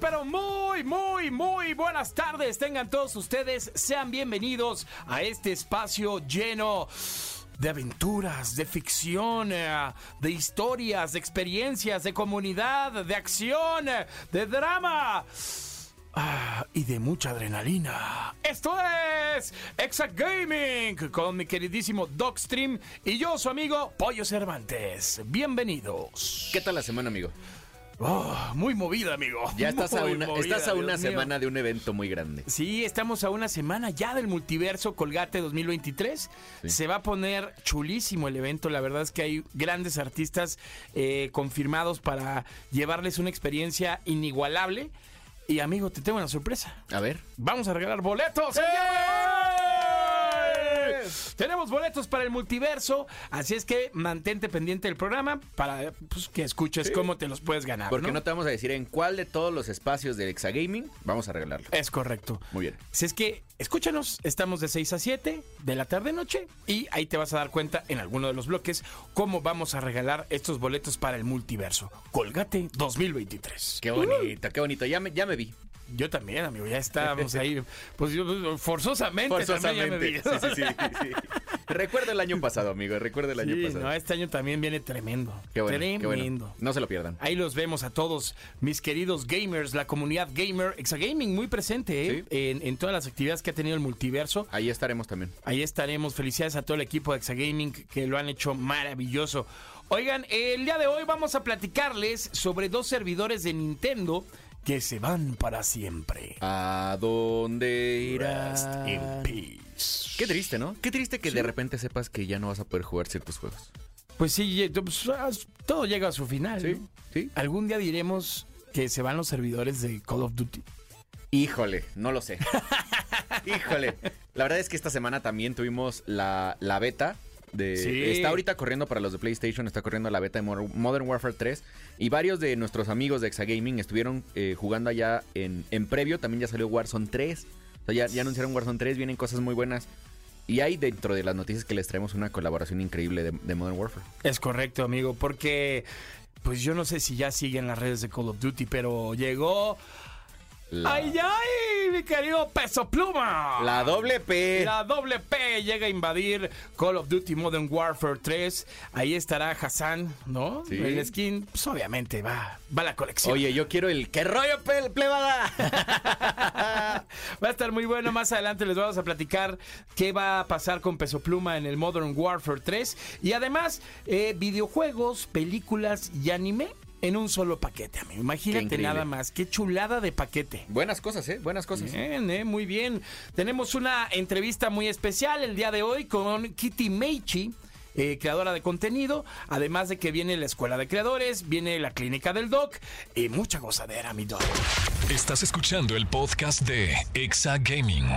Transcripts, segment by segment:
Pero muy, muy, muy buenas tardes. Tengan todos ustedes, sean bienvenidos a este espacio lleno de aventuras, de ficción, eh, de historias, de experiencias, de comunidad, de acción, de drama. Ah, y de mucha adrenalina. Esto es Exact Gaming con mi queridísimo Dogstream y yo, su amigo Pollo Cervantes. Bienvenidos. ¿Qué tal la semana, amigo? Oh, muy movida, amigo. Ya estás a una, movida, estás a una Dios mío. semana de un evento muy grande. Sí, estamos a una semana ya del multiverso Colgate 2023. Se va a poner chulísimo el evento. La verdad es que hay grandes artistas eh, confirmados para llevarles una experiencia inigualable. Y amigo, te tengo una sorpresa. A ver. Vamos a regalar boletos. Hoy. Tenemos boletos para el multiverso, así es que mantente pendiente del programa para pues, que escuches cómo te los puedes ganar. Porque ¿no? no te vamos a decir en cuál de todos los espacios de Exagaming vamos a regalarlo. Es correcto. Muy bien. Si es que, escúchanos, estamos de 6 a 7 de la tarde-noche y ahí te vas a dar cuenta en alguno de los bloques cómo vamos a regalar estos boletos para el multiverso. Colgate 2023. Qué bonito, qué bonito. Ya me, ya me vi. Yo también, amigo, ya estábamos ahí. Pues yo forzosamente, ya me vi. Sí, sí, sí, sí. Recuerda el año pasado, amigo. Recuerda el año pasado. no, este año también viene tremendo. Qué bueno, qué tremendo. bueno. No se lo pierdan. Ahí los vemos a todos, mis queridos gamers, la comunidad gamer, Exagaming muy presente ¿eh? En, en todas las actividades que ha tenido el multiverso. Ahí estaremos también. Ahí estaremos. Felicidades a todo el equipo de Exagaming que lo han hecho maravilloso. Oigan, el día de hoy vamos a platicarles sobre dos servidores de Nintendo que se van para siempre. ¿A dónde Rest irás? in peace. Qué triste, ¿no? Qué triste que de repente sepas que ya no vas a poder jugar ciertos juegos. Pues sí, pues, todo llega a su final. Sí, ¿no? sí. Algún día diremos que se van los servidores de Call of Duty. Híjole, no lo sé. Híjole. La verdad es que esta semana también tuvimos la, la beta. De, Sí. Está ahorita corriendo para los de PlayStation, está corriendo la beta de Modern Warfare 3. Y varios de nuestros amigos de Exagaming estuvieron eh, jugando allá en, en previo. También ya salió Warzone 3. O sea, ya, ya anunciaron Warzone 3, vienen cosas muy buenas. Y hay dentro de las noticias que les traemos una colaboración increíble de, de Modern Warfare. Es correcto, amigo, porque pues yo no sé si ya siguen las redes de Call of Duty, pero llegó... La, ¡Ay, ay, mi querido Peso Pluma! la doble P. La doble P llega a invadir Call of Duty Modern Warfare 3. Ahí estará Hassan, ¿no? Sí. El skin, pues obviamente va, va a la colección. Oye, yo quiero el... ¿Qué rollo, pe- plebada? Va a estar muy bueno. Más adelante les vamos a platicar qué va a pasar con Peso Pluma en el Modern Warfare 3. Y además, eh, videojuegos, películas y anime en un solo paquete, amigo. Imagínate nada más. Qué chulada de paquete. Buenas cosas, ¿eh? Buenas cosas. Bien, eh, muy bien. Tenemos una entrevista muy especial el día de hoy con Kitty Meichi. eh, creadora de contenido, además de que viene la escuela de creadores, viene la clínica del doc y mucha gozadera, mi doc. Estás escuchando el podcast de Exa Gaming.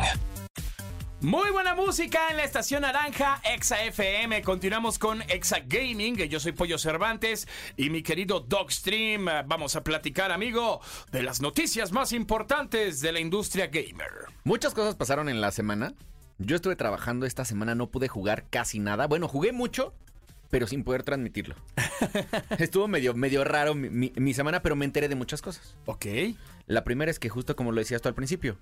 Muy buena música en la estación naranja Exa FM. Continuamos con Exa Gaming. Yo soy Pollo Cervantes y mi querido Dogstream. Vamos a platicar, amigo, de las noticias más importantes de la industria gamer. Muchas cosas pasaron en la semana. Yo estuve trabajando esta semana, no pude jugar casi nada. Bueno, jugué mucho, pero sin poder transmitirlo. Estuvo medio, medio raro mi, mi- mi semana, pero me enteré de muchas cosas. Ok. La primera es que justo como lo decías tú al principio,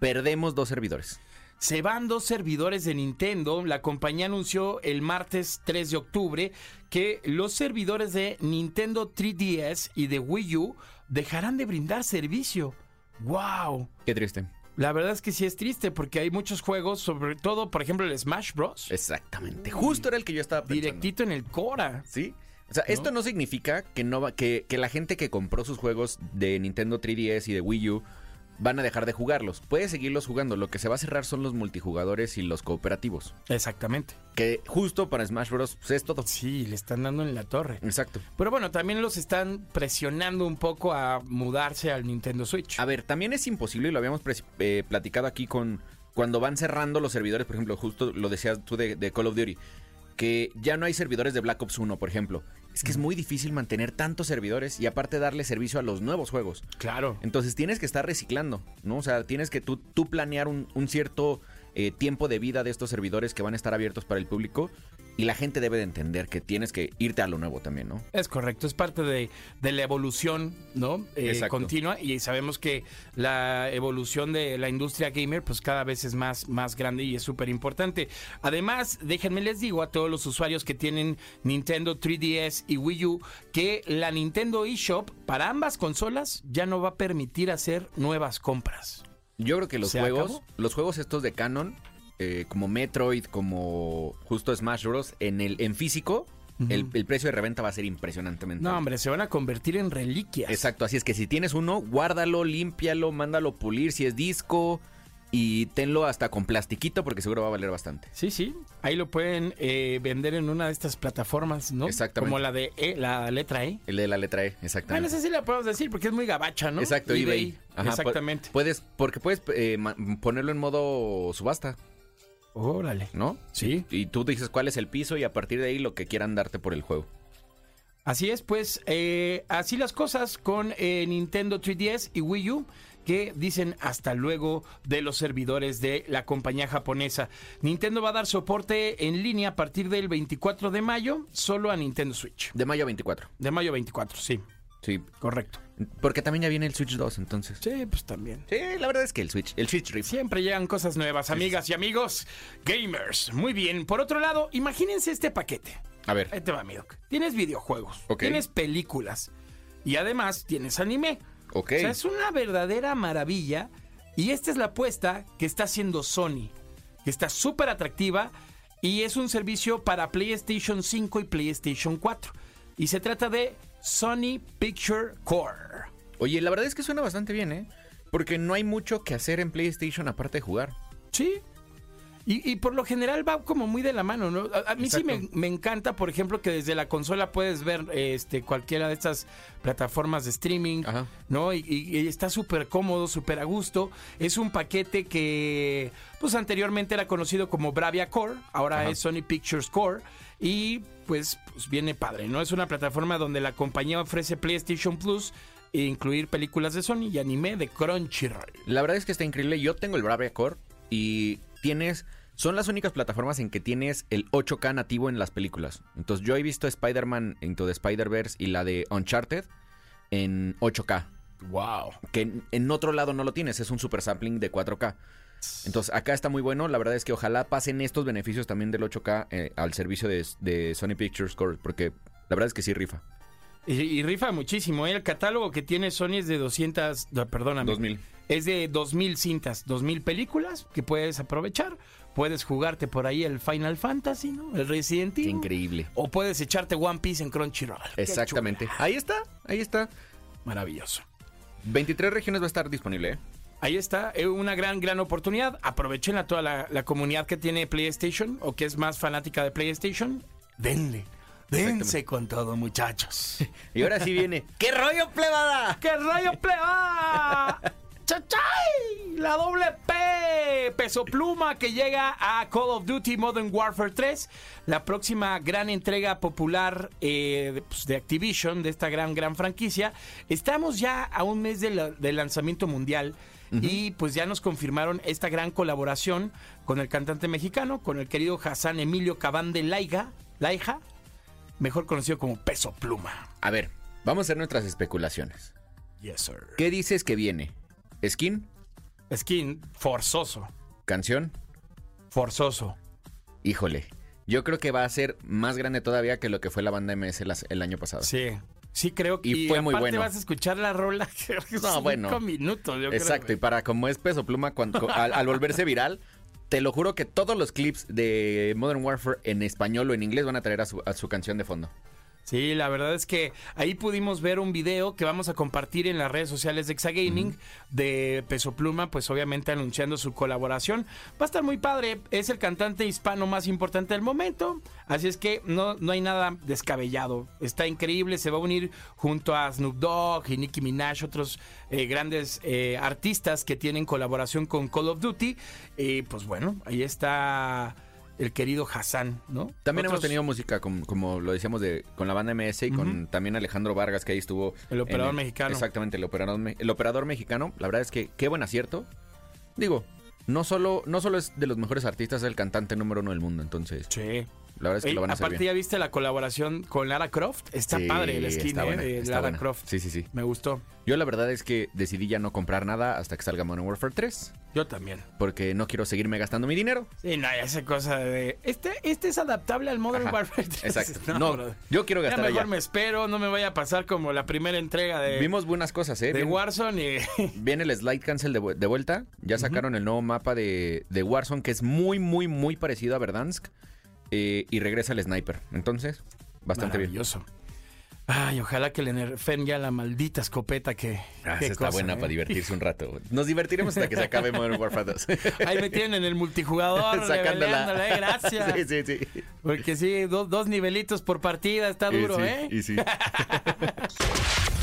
perdemos dos servidores. Se van dos servidores de Nintendo. La compañía anunció el martes 3 de octubre que los servidores de Nintendo 3DS y de Wii U dejarán de brindar servicio. ¡Wow! Qué triste. La verdad es que sí es triste porque hay muchos juegos, sobre todo, por ejemplo, el Smash Bros. Exactamente. Justo era el que yo estaba pensando. Directito en el Cora. ¿Sí? O sea, esto no significa que, no va, que, que la gente que compró sus juegos de Nintendo 3DS y de Wii U van a dejar de jugarlos. Puedes seguirlos jugando. Lo que se va a cerrar son los multijugadores y los cooperativos. Exactamente. Que justo para Smash Bros. pues, es todo. Sí, le están dando en la torre. Exacto. Pero bueno, también los están presionando un poco a mudarse al Nintendo Switch. A ver, también es imposible, y lo habíamos eh, platicado aquí con cuando van cerrando los servidores, por ejemplo, justo lo decías tú de, de Call of Duty, que ya no hay servidores de Black Ops 1, por ejemplo. Es que es muy difícil mantener tantos servidores y aparte darle servicio a los nuevos juegos. Claro. Entonces tienes que estar reciclando, ¿no? O sea, tienes que tú, tú planear un, un cierto eh, tiempo de vida de estos servidores que van a estar abiertos para el público y la gente debe de entender que tienes que irte a lo nuevo también, ¿no? Es correcto, es parte de, de la evolución, ¿no? Eh, continua y sabemos que la evolución de la industria gamer pues cada vez es más, más grande y es súper importante. Además, déjenme les digo a todos los usuarios que tienen Nintendo 3DS y Wii U que la Nintendo eShop para ambas consolas ya no va a permitir hacer nuevas compras. Yo creo que los ¿Se juegos, acabó? los juegos estos de Canon, eh, como Metroid, como justo Smash Bros, en el en físico, el, el precio de reventa va a ser impresionantemente. No, alto. hombre, se van a convertir en reliquias. Exacto, así es que si tienes uno, guárdalo, límpialo, mándalo pulir si es disco y tenlo hasta con plastiquito porque seguro va a valer bastante. Sí, sí. Ahí lo pueden eh, vender en una de estas plataformas, ¿no? Exactamente. Como la de E, la letra E. El de la letra E, Bueno, exactamente. esa sí la podemos decir porque es muy gabacha, ¿no? Exacto, eBay. Ajá, Exactamente. pu- Puedes, porque puedes eh, ponerlo en modo subasta, Órale. ¿no? Sí. Y tú dices cuál es el piso y a partir de ahí lo que quieran darte por el juego. Así es, pues eh, así las cosas con eh, Nintendo 3DS y Wii U que dicen hasta luego de los servidores de la compañía japonesa. Nintendo va a dar soporte en línea a partir del 24 de mayo solo a Nintendo Switch. De mayo a 24. De mayo 24, sí, Sí, correcto. porque también ya viene el Switch 2, entonces. Sí, pues también. Sí, la verdad es que el Switch, el Switch Rift. Siempre llegan cosas nuevas, amigas y amigos gamers. Muy bien. Por otro lado, imagínense este paquete. A ver, Ahí te va, mi doc. Tienes videojuegos, Ok. tienes películas y además tienes anime. ok. O sea, es una verdadera maravilla. Y esta es la apuesta que está haciendo Sony, que está súper atractiva y es un servicio para PlayStation 5 y PlayStation 4. Y se trata de Sony Picture Core. Oye, la verdad es que suena bastante bien, ¿eh? Porque no hay mucho que hacer en PlayStation aparte de jugar. Sí. Y, y por lo general va como muy de la mano, ¿no? A, a mí sí me, me encanta, por ejemplo, que desde la consola puedes ver este cualquiera de estas plataformas de streaming, Ajá. ¿no? Y, y- y está súper cómodo, súper a gusto. Es un paquete que, pues anteriormente era conocido como Bravia Core, ahora Ajá. es Sony Pictures Core. Y pues, pues viene padre, ¿no? Es una plataforma donde la compañía ofrece PlayStation Plus e incluir películas de Sony y anime de Crunchyroll. La verdad es que está increíble. Yo tengo el Bravia Core y tienes. Son las únicas plataformas en que tienes el 8K nativo en las películas. Entonces, yo he visto Spider-Man Into the Spider-Verse y la de Uncharted en 8K. Wow. Que en, en otro lado no lo tienes, es un super sampling de 4K. Entonces, acá está muy bueno. La verdad es que ojalá pasen estos beneficios también del 8K eh, al servicio de, de Sony Pictures Core, porque la verdad es que sí rifa. Y, y rifa muchísimo. ¿eh? El catálogo que tiene Sony es de 200, no, perdóname. 2000. Es de 2000 cintas, 2000 películas que puedes aprovechar. Puedes jugarte por ahí el Final Fantasy, ¿no? El Resident Evil. increíble. O puedes echarte One Piece en Crunchyroll. Exactamente. Ahí está, ahí está. Maravilloso. 23 regiones va a estar disponible, ¿eh? Ahí está, eh, una gran, gran oportunidad. Aprovechen a toda la, la comunidad que tiene PlayStation o que es más fanática de PlayStation. Denle. Dense con todo, muchachos. Y ahora sí viene. ¡Qué rollo, plebada! ¡Qué rayo pleba! ¡Chachay! La doble P, peso pluma que llega a Call of Duty Modern Warfare 3, la próxima gran entrega popular eh, de, pues, de Activision, de esta gran, gran franquicia. Estamos ya a un mes de la- del lanzamiento mundial y pues ya nos confirmaron esta gran colaboración con el cantante mexicano, con el querido Hassan Emilio Cabán de Laiga, Laija, mejor conocido como Peso Pluma. A ver, vamos a hacer nuestras especulaciones. Yes, sir. ¿Qué dices que viene? ¿Skin? Skin forzoso. ¿Canción? Forzoso. Híjole. Yo creo que va a ser más grande todavía que lo que fue la banda MS el año pasado. Sí. Sí, creo que. Y fue muy bueno. vas a escuchar la rola. que No, cinco bueno. minutos, yo Exacto, y para como es peso pluma, cuando, al, al volverse viral, te lo juro que todos los clips de Modern Warfare en español o en inglés van a traer a su, a su canción de fondo. Sí, la verdad es que ahí pudimos ver un video que vamos a compartir en las redes sociales de Exagaming de Peso Pluma, pues obviamente anunciando su colaboración. Va a estar muy padre, es el cantante hispano más importante del momento, así es que no, no hay nada descabellado. Está increíble, se va a unir junto a Snoop Dogg y Nicki Minaj, otros eh, grandes eh, artistas que tienen colaboración con Call of Duty. Y pues bueno, ahí está el querido Hassan, ¿no? También hemos tenido música, como, como lo decíamos, de, con la banda MS y con también Alejandro Vargas, que ahí estuvo. El operador mexicano. Exactamente, el operador, el operador mexicano. La verdad es que qué buen acierto. Digo, no solo, no solo es de los mejores artistas, es el cantante número uno del mundo. Entonces, Sí. La verdad es que Ey, lo van a hacer aparte bien. ya viste la colaboración con Lara Croft. Está Sí, padre el skin está eh, de está Lara buena. Croft. Sí, sí, sí. Me gustó. Yo la verdad es que decidí ya no comprar nada hasta que salga Modern Warfare 3. Yo también. Porque no quiero seguirme gastando mi dinero. Sí, no, ya esa cosa de. Este, este es adaptable al Modern Ajá, Warfare 3. Exacto. No, yo quiero Ya gastar mejor allá. me espero, no me vaya a pasar como la primera entrega de, Vimos buenas cosas, ¿eh? de Bien- Warzone y. Viene el slide cancel de, de vuelta. Ya sacaron el nuevo mapa de, de Warzone, que es muy, muy, muy parecido a Verdansk. Eh, y regresa el sniper. Entonces, bastante bien. Maravilloso. Ay, ojalá que le nerfen ya la maldita escopeta que. Ah, qué esa está cosa, buena ¿eh? para divertirse un rato. Nos divertiremos hasta que se acabe Modern Warfare 2. Ahí me tienen en el multijugador, leveleándola, eh, gracias. Sí, sí, sí. Porque sí, do- dos nivelitos por partida, está duro, Y sí, ¿eh? y sí.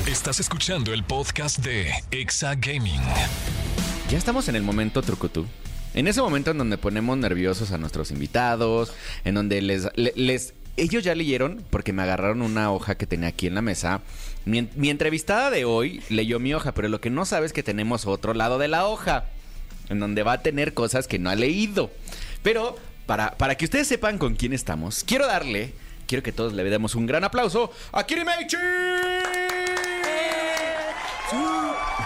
Estás escuchando el podcast de Exa Gaming. Ya estamos en el momento trucutú. En ese momento en donde ponemos nerviosos a nuestros invitados, en donde les, le- les ellos ya leyeron, porque me agarraron una hoja que tenía aquí en la mesa. Mi, en- mi entrevistada de hoy leyó mi hoja, pero lo que no sabe es que tenemos otro lado de la hoja, en donde va a tener cosas que no ha leído. Pero para, para que ustedes sepan con quién estamos, quiero darle, quiero que todos le demos un gran aplauso a Kiri Meichi.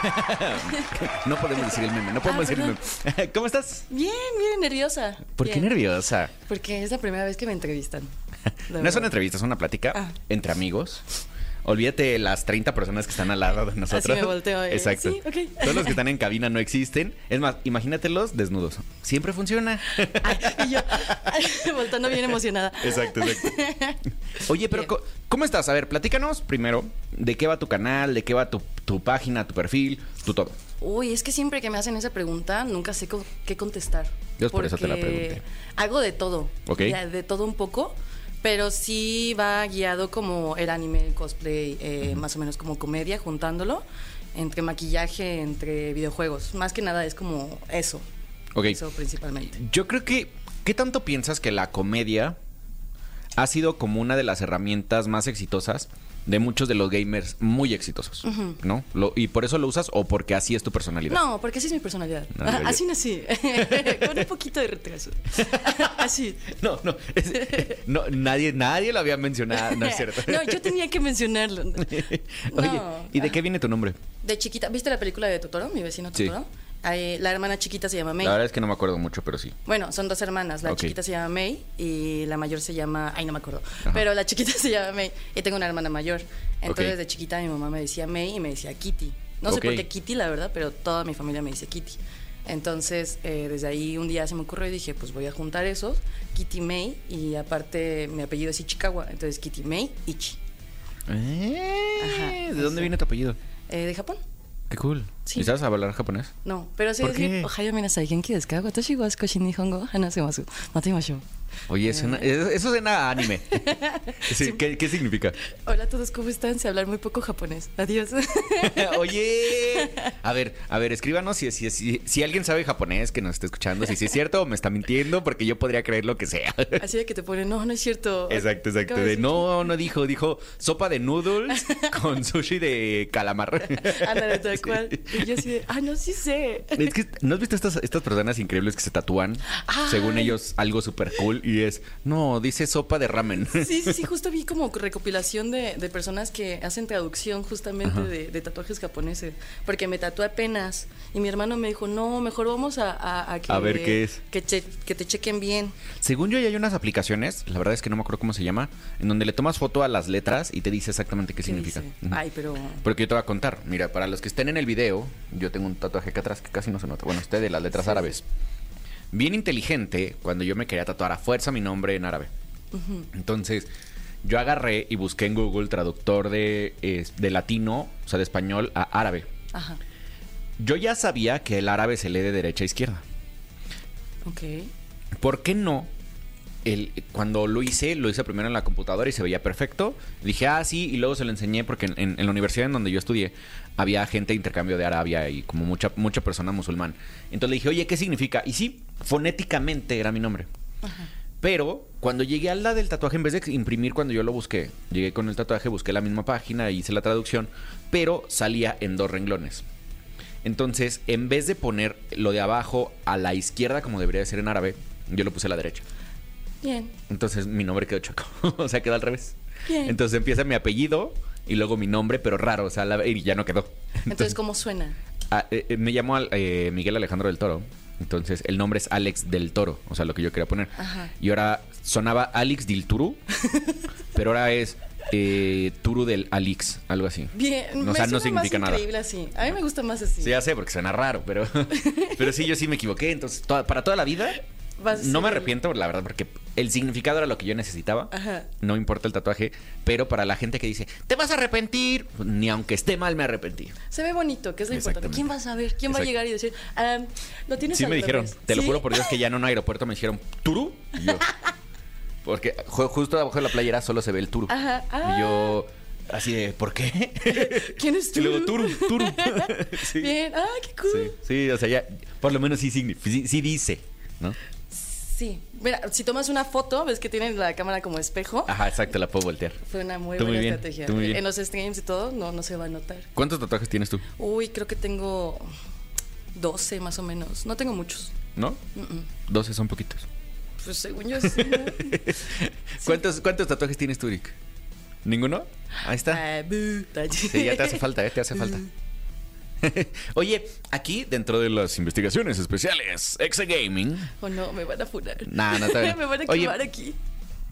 No podemos decir el meme, no podemos Ah, decir el meme. ¿Cómo estás? Bien, bien nerviosa. ¿Por qué nerviosa? Porque es la primera vez que me entrevistan. No es una entrevista, es una plática Ah. entre amigos. Olvídate las 30 personas que están al lado de nosotros. me volteo, eh. Exacto. Sí. Todos los que están en cabina no existen. Es más, imagínatelos desnudos. Siempre funciona. Ay, y yo voltando bien emocionada. Exacto, exacto. Oye, pero Bien. ¿cómo estás? A ver, platícanos primero de qué va tu canal, de qué va tu, tu página, tu perfil, tu todo. Uy, es que siempre que me hacen esa pregunta, nunca sé co- qué contestar. Dios, por eso te la pregunté. Hago de todo. Ok. De todo un poco. Pero sí va guiado como el anime, el cosplay, eh, más o menos como comedia, juntándolo. Entre maquillaje, entre videojuegos. Más que nada es como eso. Ok. Eso principalmente. Yo creo que, ¿qué tanto piensas que la comedia ha sido como una de las herramientas más exitosas de muchos de los gamers muy exitosos? ¿No? Lo- ¿Y por eso lo usas o porque así es tu personalidad? No, porque así es mi personalidad. No, digo yo. así nací. Con un poquito de retraso. así. No, no, es- no, nadie, nadie lo había mencionado, no es cierto. No, yo tenía que mencionarlo. Oye, No. ¿y de qué viene tu nombre? De chiquita, ¿viste la película de Totoro? Mi vecino Sí. La hermana chiquita se llama May. La verdad es que no me acuerdo mucho, pero sí. Bueno, son dos hermanas. La chiquita se llama May y la mayor se llama. Ay, no me acuerdo. Ajá. Pero la chiquita se llama May y tengo una hermana mayor. Entonces, Ok. de chiquita mi mamá me decía May y me decía Kitty. No sé por qué Kitty, la verdad, pero toda mi familia me dice Kitty. Entonces, eh, desde ahí un día se me ocurrió y dije, pues voy a juntar esos, Kitty May, y aparte mi apellido es Ichikawa, entonces Kitty May Ichi. Eh, Ajá, ¿De dónde viene tu apellido? Eh, ¿De Japón? Qué cool. Sí. ¿Y sabes hablar japonés? No, pero sí ¿Por decir? Ohio minasai, genki desu ka? Watashi wa skoshi nihongo o hanasemasu. Matemashou. Oye, suena- eso eso suena a anime. Sí, Sí. ¿qué, qué significa? Hola a todos, ¿cómo están? Sé hablar muy poco japonés. Adiós. Oye, a ver, a ver, escríbanos si, si, si, si alguien sabe japonés que nos está escuchando, si sí es cierto o me está mintiendo, porque yo podría creer lo que sea. Así de que te ponen, no, no es cierto. Exacto, exacto. De, no, no dijo, dijo sopa de noodles con sushi de calamar. Ándale, tal Sí. Y yo así de, ah, no, sí sé. Es que, ¿no has visto estas, estas personas increíbles que se tatúan, según Ay. ellos, algo súper cool? Y es, no, dice sopa de ramen. Sí, sí, sí, justo vi como recopilación de, de personas que hacen traducción justamente de, de tatuajes japoneses. Porque me tatué apenas. Y mi hermano me dijo, no, mejor vamos a, a, a que, A ver qué es. Que, che- que te chequen bien. Según yo, ya hay unas aplicaciones, la verdad es que no me acuerdo cómo se llama, en donde le tomas foto a las letras y te dice exactamente qué, ¿Qué significa. Ay, pero... Porque yo te voy a contar. Mira, para los que estén en el video, yo tengo un tatuaje acá atrás que casi no se nota. Bueno, este de las letras Sí, árabes. Bien inteligente cuando yo me quería tatuar a fuerza mi nombre en árabe. Entonces, yo agarré y busqué en Google traductor de, eh, de latino, o sea, de español a árabe. Ajá. Yo ya sabía que el árabe se lee de derecha a izquierda. Ok. ¿Por qué no? El, cuando lo hice, lo hice primero en la computadora y se veía perfecto. Dije, ah, sí, y luego se lo enseñé porque en, en la universidad en donde yo estudié había gente de intercambio de Arabia y como mucha, mucha persona musulmán. Entonces le dije, oye, ¿qué significa? Y sí, fonéticamente era mi nombre. Pero cuando llegué al la del tatuaje, en vez de imprimir cuando yo lo busqué, llegué con el tatuaje, busqué la misma página, hice la traducción, pero salía en dos renglones. Entonces, en vez de poner lo de abajo a la izquierda, como debería de ser en árabe, yo lo puse a la derecha. Bien. Entonces mi nombre quedó choco. o sea, quedó al revés. Bien. Entonces empieza mi apellido y luego mi nombre, pero raro. O sea, la- y ya no quedó. Entonces, ¿cómo suena? ah, eh, eh, me llamo eh, Miguel Alejandro del Toro. Entonces el nombre es Alex del Toro. O sea, lo que yo quería poner. Ajá. Y ahora sonaba Alex del Turu. pero ahora es eh, Turu del Alix. Algo así. Bien. O me sea, no significa más nada. increíble así. A mí me gusta más así. Sí, ya sé, porque suena raro, pero, pero sí, yo sí me equivoqué. Entonces, toda- para toda la vida, no me arrepiento, la verdad, porque el significado era lo que yo necesitaba. Ajá. No importa el tatuaje, pero para la gente que dice, te vas a arrepentir, pues, ni aunque esté mal me arrepentí. Se ve bonito, que es lo importante. ¿Quién va a saber? ¿Quién va a llegar y decir, ah, lo tienes Sí me dijeron, revés"? te lo juro por Dios que ya en un aeropuerto me dijeron, ¿Turu? Y yo, porque ju- justo abajo de la playera solo se ve el Turu. Ajá. Y yo, así de, ¿por qué? ¿Quién es Y luego, Turu? Turu, Turu. Sí. Bien. Ah, qué cool. Sí, sí, o sea, ya, por lo menos sí, sí, sí dice, ¿no? Sí. Mira, si tomas una foto, ves que tienen la cámara como espejo. Ajá, exacto, la puedo voltear. Fue una muy Tú muy buena bien, estrategia. tú muy bien. En los streams y todo, no, no se va a notar. ¿Cuántos tatuajes tienes tú? Uy, creo que tengo 12 más o menos. No tengo muchos. ¿No? 12 son poquitos. Pues según yo sí. ¿no? ¿Cuántos, ¿Cuántos tatuajes tienes tú, Rick? ¿Ninguno? Ahí está. Ah. Sí, ya te hace falta, ¿eh? Te hace falta. Oye, aquí dentro de las investigaciones especiales, Exa Gaming, O no, me van a funar. Nah, no, me van a Oye, quemar aquí.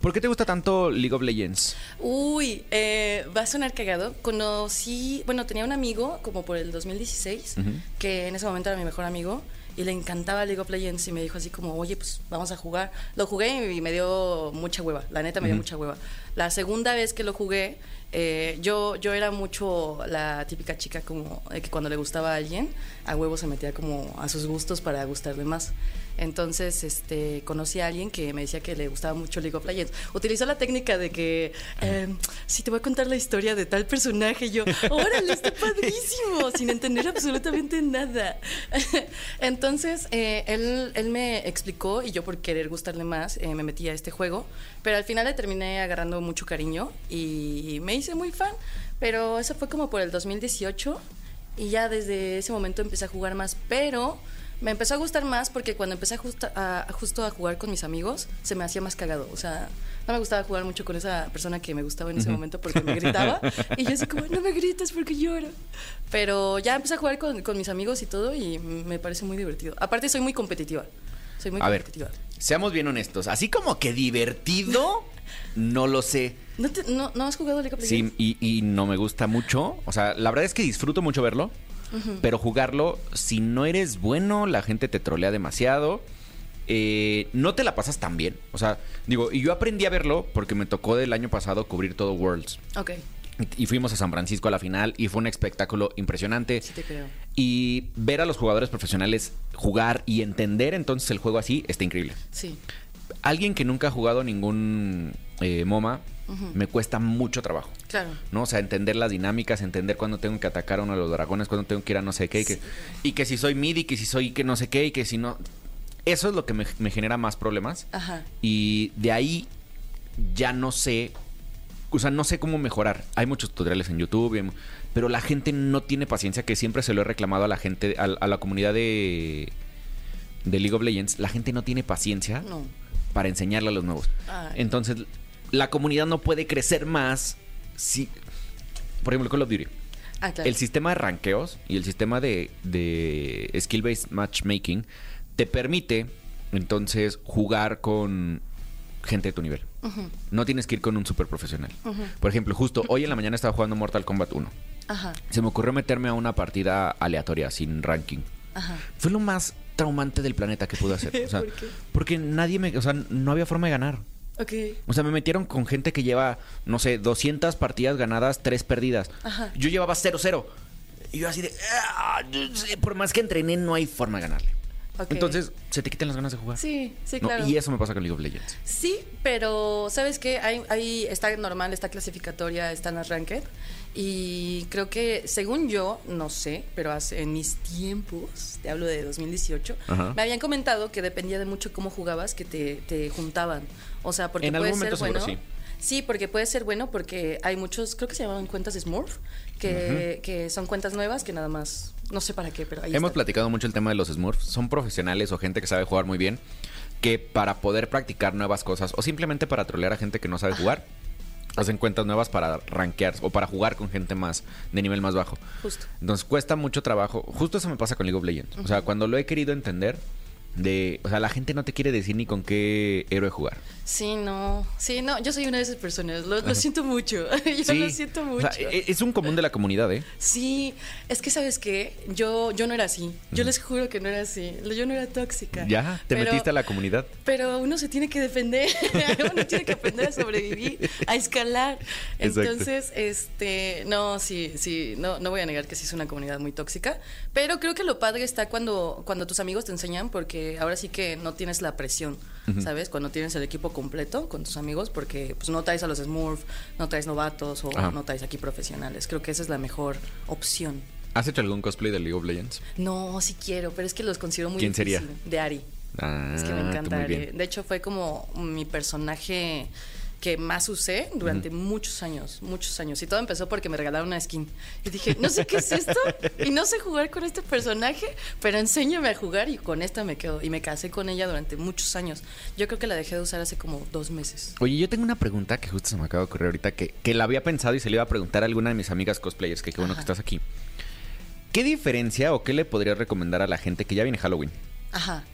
¿por qué te gusta tanto League of Legends? Uy, eh, va a sonar cagado. Conocí, bueno, tenía un amigo como por el 2016, que en ese momento era mi mejor amigo, y le encantaba League of Legends y me dijo así como, oye, pues vamos a jugar. Lo jugué y me dio mucha hueva, la neta me dio mucha hueva. La segunda vez que lo jugué, eh, yo, yo era mucho la típica chica como que cuando le gustaba a alguien, a huevo se metía como a sus gustos para gustarle más. Entonces, este, conocí a alguien que me decía que le gustaba mucho League of Legends. Utilizó la técnica de que, eh, sí, te voy a contar la historia de tal personaje. Y yo, órale, está padrísimo, sin entender absolutamente nada. Entonces, eh, él, él me explicó y yo por querer gustarle más, eh, me metí a este juego. Pero al final le terminé agarrando mucho cariño y me hice muy fan. Pero eso fue como por el 2018 y ya desde ese momento empecé a jugar más. Pero me empezó a gustar más porque cuando empecé a- justo a jugar con mis amigos, se me hacía más cagado. O sea, no me gustaba jugar mucho con esa persona que me gustaba en ese momento porque me gritaba. y yo así como, no me grites porque lloro. Pero ya empecé a jugar con, con mis amigos y todo y me parece muy divertido. Aparte, soy muy competitiva. Soy muy A ver, competitiva. seamos bien honestos. Así como que divertido, no lo sé. ¿No, te- no, ¿no has jugado League of Sí, Legends? y, y no me gusta mucho. O sea, la verdad es que disfruto mucho verlo. Pero jugarlo, si no eres bueno, la gente te trolea demasiado. eh, no te la pasas tan bien. O sea, digo, y yo aprendí a verlo porque me tocó del año pasado cubrir todo Worlds. Ok, Y fuimos a San Francisco a la final y fue un espectáculo impresionante. sí te creo. Y ver a los jugadores profesionales jugar y entender entonces el juego así está increíble. Sí. Alguien que nunca ha jugado ningún eh, MOMA, me cuesta mucho trabajo. Claro. ¿no? O sea, entender las dinámicas, entender cuándo tengo que atacar a uno de los dragones, cuándo tengo que ir a no sé qué, y que, y que si soy mid y que si soy que no sé qué, y que si no... Eso es lo que me, me genera más problemas. Ajá. Y de ahí ya no sé, o sea, no sé cómo mejorar. Hay muchos tutoriales en YouTube, pero la gente no tiene paciencia, que siempre se lo he reclamado a la gente, a, a la comunidad de, de League of Legends. La gente no tiene paciencia No. para enseñarle a los nuevos. Ay. Entonces, la comunidad no puede crecer más si... Por ejemplo, Call of Duty. Ah, claro. El sistema de ranqueos y el sistema de, de skill-based matchmaking te permite entonces jugar con gente de tu nivel. No tienes que ir con un super profesional. Por ejemplo, justo hoy en la mañana estaba jugando Mortal Kombat 1. Ajá. Se me ocurrió meterme a una partida aleatoria, sin ranking. Ajá. Fue lo más traumante del planeta que pude hacer. O sea, ¿Por qué? Porque nadie me. O sea, no había forma de ganar. Ok. O sea, me metieron con gente que lleva, no sé, 200 partidas ganadas, 3 perdidas. Ajá. Yo llevaba 0-0. Y yo así de, "Ah, por más que entrené, no hay forma de ganarle. Entonces, se te quitan las ganas de jugar. Sí, sí, ¿no? claro. Y eso me pasa con League of Legends. Sí, pero ¿sabes qué? Hay, hay, está normal, está clasificatoria, está en las ranked. Y creo que, según yo, no sé, pero hace, en mis tiempos, te hablo de 2018, Ajá. me habían comentado que dependía de mucho cómo jugabas que te, te juntaban. O sea, porque En puede algún ser momento seguro bueno. sí. Sí, porque puede ser bueno porque hay muchos, creo que se llaman cuentas de Smurf, que, que son cuentas nuevas que nada más, no sé para qué, pero ahí Hemos están. platicado mucho el tema de los Smurfs. Son profesionales o gente que sabe jugar muy bien. Que para poder practicar nuevas cosas o simplemente para trolear a gente que no sabe jugar, hacen cuentas nuevas para rankear o para jugar con gente más de nivel más bajo. Justo. Entonces cuesta mucho trabajo. Justo eso me pasa con League of Legends. O sea, cuando lo he querido entender, de, o sea, la gente no te quiere decir ni con qué héroe jugar. Sí, no, sí, no, yo soy una de esas personas, lo, lo siento mucho, yo Sí. lo siento O mucho. sea, e- es un común de la comunidad, ¿eh? Sí, es que sabes qué, yo, yo no era así, yo les juro que no era así, yo no era tóxica. Ya, te Pero- metiste a la comunidad. Pero uno se tiene que defender, uno tiene que aprender a sobrevivir, a escalar. Exacto. Entonces, este, no, sí, sí, no, no voy a negar que sí es una comunidad muy tóxica, pero creo que lo padre está cuando, cuando tus amigos te enseñan, porque ahora sí que no tienes la presión, ¿sabes? Cuando tienes el equipo completo con tus amigos, porque pues no traes a los Smurf, no traes novatos o Ajá. no traes aquí profesionales. Creo que esa es la mejor opción. ¿Has hecho algún cosplay de League of Legends? No, sí quiero, pero es que los considero muy ¿Quién sería? difícil. De Ari. Ah, Es que me tú encanta Ari. De hecho, fue como mi personaje que más usé durante muchos años, muchos años. Y todo empezó porque me regalaron una skin. Y dije, no sé qué es esto y no sé jugar con este personaje, pero enséñame a jugar y con esta me quedo. Y me casé con ella durante muchos años. Yo creo que la dejé de usar hace como dos meses. Oye, yo tengo una pregunta que justo se me acaba de ocurrir ahorita, que, que la había pensado y se le iba a preguntar a alguna de mis amigas cosplayers, que qué bueno que estás aquí. ¿Qué diferencia o qué le podrías recomendar a la gente que ya viene Halloween? Ajá.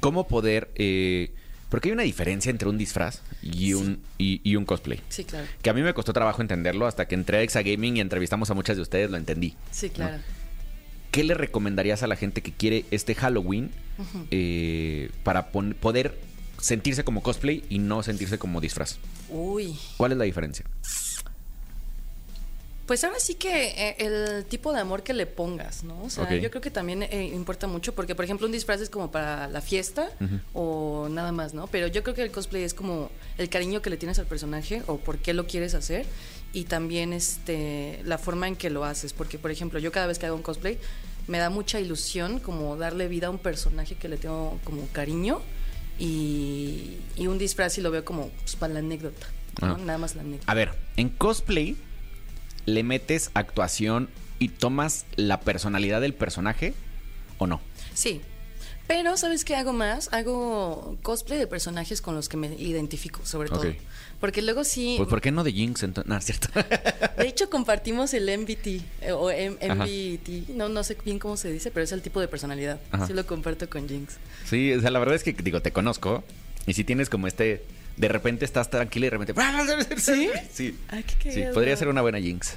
¿Cómo poder... eh, porque hay una diferencia entre un disfraz y un, y, y un cosplay. Sí, claro. Que a mí me costó trabajo entenderlo hasta que entré a Exagaming y entrevistamos a muchas de ustedes, lo entendí. Sí, claro. ¿Qué le recomendarías a la gente que quiere este Halloween eh, para poder sentirse como cosplay y no sentirse como disfraz? Uy. ¿Cuál es la diferencia? Pues ahora sí que eh, el tipo de amor que le pongas, ¿no? O sea, Ok. yo creo que también eh, importa mucho porque, por ejemplo, un disfraz es como para la fiesta o nada más, ¿no? Pero yo creo que el cosplay es como el cariño que le tienes al personaje o por qué lo quieres hacer y también este la forma en que lo haces. Porque, por ejemplo, yo cada vez que hago un cosplay me da mucha ilusión como darle vida a un personaje que le tengo como cariño y, y un disfraz y lo veo como pues, para la anécdota, ¿no? Ah. Nada más la anécdota. A ver, en cosplay le metes actuación y tomas la personalidad del personaje o no. Sí. Pero, ¿sabes qué hago más? Hago cosplay de personajes con los que me identifico, sobre todo. Porque luego sí. Pues ¿por qué no de Jinx entonces? No, es cierto. De hecho, compartimos el MBT. eh, o M- Ajá. MBT. No, no sé bien cómo se dice, pero es el tipo de personalidad. Ajá. Sí lo comparto con Jinx. sí, o sea, la verdad es que digo, te conozco y si tienes como este de repente estás tranquila y de repente ¿Sí? Sí. Ay, qué Sí, podría ser una buena Jinx.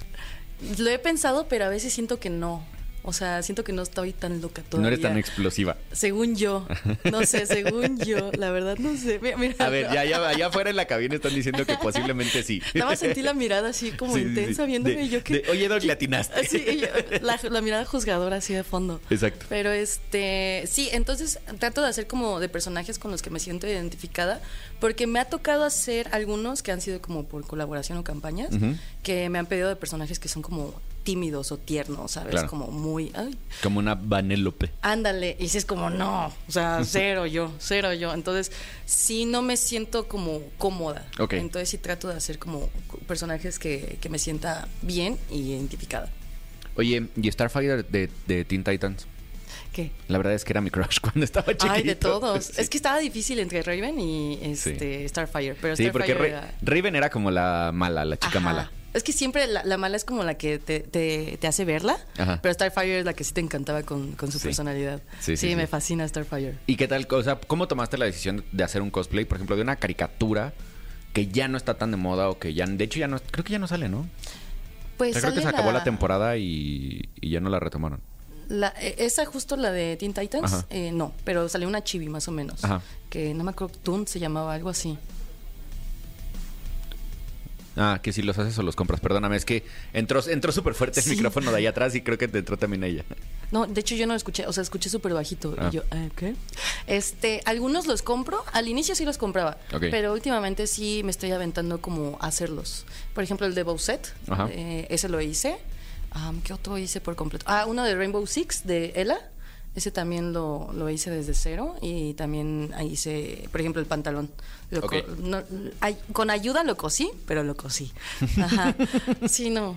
Lo he pensado, pero a veces siento que no. O sea, siento que no estoy tan loca todavía. No eres tan explosiva. Según yo. No sé, según yo. La verdad, no sé. Mira, mira. A ver, ya, ya, allá afuera en la cabina están diciendo que posiblemente sí. Nada más sentí la mirada así como Sí, intensa sí. viéndome De- y yo que... de, Oye, Doc, le atinaste. Así, yo- la, la mirada juzgadora así de fondo. Exacto. Pero este, sí, entonces trato de hacer como de personajes con los que me siento identificada, porque me ha tocado hacer algunos que han sido como por colaboración o campañas, que me han pedido de personajes que son como tímidos o tiernos, ¿sabes? Claro. Como muy, ay, Como una Vanellope. ándale, y si es como, no, o sea, cero yo, cero yo. Entonces, sí no me siento como cómoda. Ok. Entonces sí trato de hacer como personajes que, que me sienta bien y identificada. Oye, ¿y Starfighter de, de Teen Titans? ¿Qué? La verdad es que era mi crush cuando estaba chiquito. Ay, de todos. Sí. Es que estaba difícil entre Raven y este Starfire. Pero Sí, porque Starfire Ra- era- Raven era como la mala, la chica Ajá. mala. Es que siempre la, la mala es como la que te, te- te hace verla, Ajá. pero Starfire es la que sí te encantaba con, con su Sí. personalidad. Sí, sí, me fascina Starfire. ¿Y qué tal? O sea, ¿cómo tomaste la decisión de hacer un cosplay, por ejemplo, de una caricatura que ya no está tan de moda o que ya, de hecho ya no, creo que ya no sale, ¿no? Pues O sea, creo que se acabó la temporada y, y ya no la retomaron. la- eh, esa justo la de Teen Titans, eh, no, pero salió una chibi más o menos. Ajá. Que no me acuerdo, Toon se llamaba algo así. Ah, que si los haces o los compras. Perdóname, es que entró, entró súper fuerte el Sí. micrófono de allá atrás y creo que te entró también ella. No, de hecho yo no lo escuché, o sea, escuché súper bajito. Ah. Y yo, ah, ¿qué? Este, algunos los compro, al inicio sí los compraba, pero últimamente sí me estoy aventando como a hacerlos. Por ejemplo, el de Bowset, eh, ese lo hice. Am, ¿Qué otro hice por completo? Ah, uno de Rainbow Six, de Ella. Ese también lo, lo hice desde cero y también ahí hice, por ejemplo, el pantalón. Lo co- Ok. no, ay- con ayuda lo cosí, pero lo cosí. Ajá. Sí, no.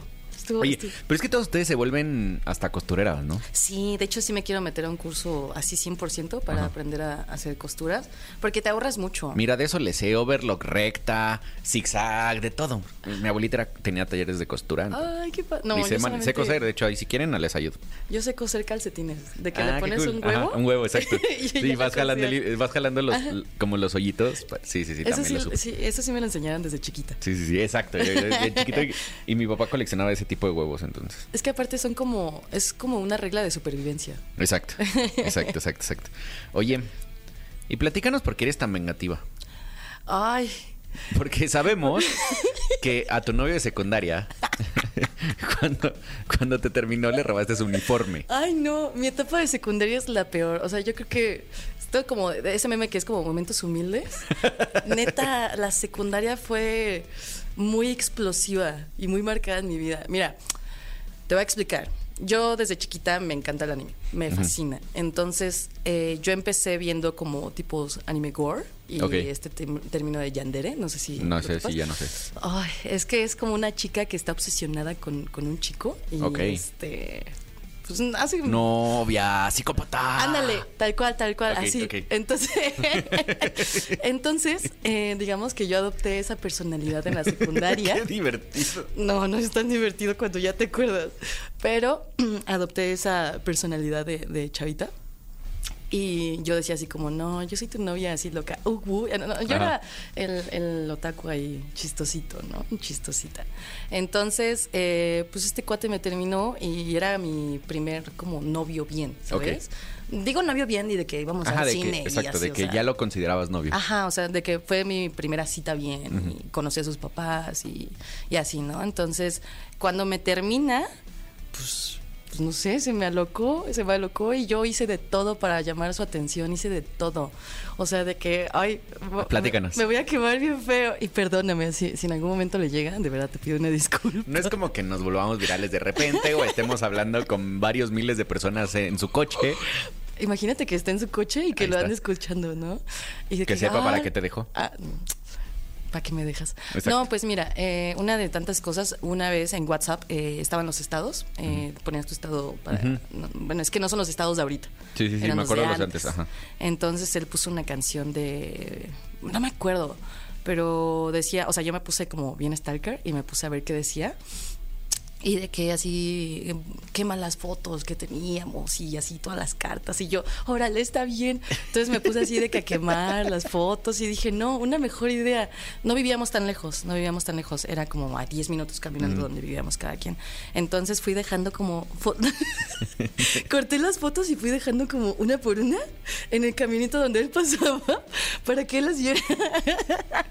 Estuvo, Oye, pero es que todos ustedes se vuelven hasta costureras, ¿no? Sí, de hecho sí me quiero meter a un curso así 100% para Ajá. aprender a hacer costuras, porque te ahorras mucho. Mira, de eso le sé overlock recta, zigzag, de todo. Mi abuelita era- tenía talleres de costura. Ay, qué pa- No, yo, sé, man- sé solamente- coser, de hecho, ahí si quieren les ayudo. yo sé coser calcetines, de que Ah, le pones cool. un Ajá, huevo. un huevo, exacto. y sí, vas la jalando, el- vas jalando los, como los hoyitos. Sí, sí, sí, Eso también sí, lo supe. sí, eso sí me lo enseñaron desde chiquita. Sí, sí, sí, exacto. Yo, yo bien chiquito y, y mi papá coleccionaba ese tipo de huevos entonces. Es que aparte son como, es como una regla de supervivencia. Exacto, exacto, exacto, exacto. Oye, y platícanos por qué eres tan vengativa. Ay, Porque sabemos que a tu novio de secundaria, cuando, cuando te terminó, le robaste su uniforme. ay no, mi etapa de secundaria es la peor. O sea, yo creo que esto como ese meme que es como momentos humildes. Neta, la secundaria fue muy explosiva y muy marcada en mi vida. Mira, te voy a explicar. Yo desde chiquita me encanta el anime, me fascina. Entonces, eh, yo empecé viendo como tipos anime gore y este término de yandere, no sé si... No sé si ya no sé. Ay, es que es como una chica que está obsesionada con, con un chico y este... Pues hace... Novia, psicópata. Ándale, tal cual, tal cual, así. ok. Entonces, entonces eh, digamos que yo adopté esa personalidad en la secundaria. Qué divertido. No, no es tan divertido cuando ya te acuerdas. Pero adopté esa personalidad de, de chavita. Y yo decía así como, no, yo soy tu novia así loca. Uh, uh. No, no, yo Ajá. era el, el otaku ahí chistosito, ¿no? Chistosita. Entonces, eh, pues este cuate me terminó y era mi primer como novio bien, ¿sabes? Digo novio bien y de que íbamos Ajá, al de cine. que, y exacto, así, de o que sea, ya lo considerabas novio. Ajá, o sea, de que fue mi primera cita bien y conocí a sus papás y, y así, ¿no? Entonces, cuando me termina, pues, pues, no sé, se me alocó, se me alocó y yo hice de todo para llamar su atención, hice de todo. O sea, de que, ay, Platícanos. Me, voy a quemar bien feo y perdóname si, si en algún momento le llega, de verdad te pido una disculpa. No es como que nos volvamos virales de repente o estemos hablando con varios miles de personas en su coche. Imagínate que está en su coche y que Ahí lo está. ande escuchando, ¿no? Y de Que sepa para "Ay, qué te dejó. Ah, ¿Para qué me dejas? Exacto. No, pues mira, eh, una de tantas cosas, una vez en WhatsApp eh, estaban los estados, eh, ponías tu estado para... no, bueno, es que no son los estados de ahorita. Sí, sí, sí, me acuerdo de los de antes, ajá. Entonces él puso una canción de... No me acuerdo, pero decía, o sea, yo me puse como bien stalker y me puse a ver qué decía. Y de que así eh, quema las fotos que teníamos y así todas las cartas. Y yo, órale, está bien. Entonces me puse así de que a quemar las fotos y dije, no, una mejor idea. No vivíamos tan lejos, no vivíamos tan lejos. Era como a 10 minutos caminando donde vivíamos cada quien. Entonces fui dejando como. Corté las fotos y fui dejando como una por una en el caminito donde él pasaba para que él las viera.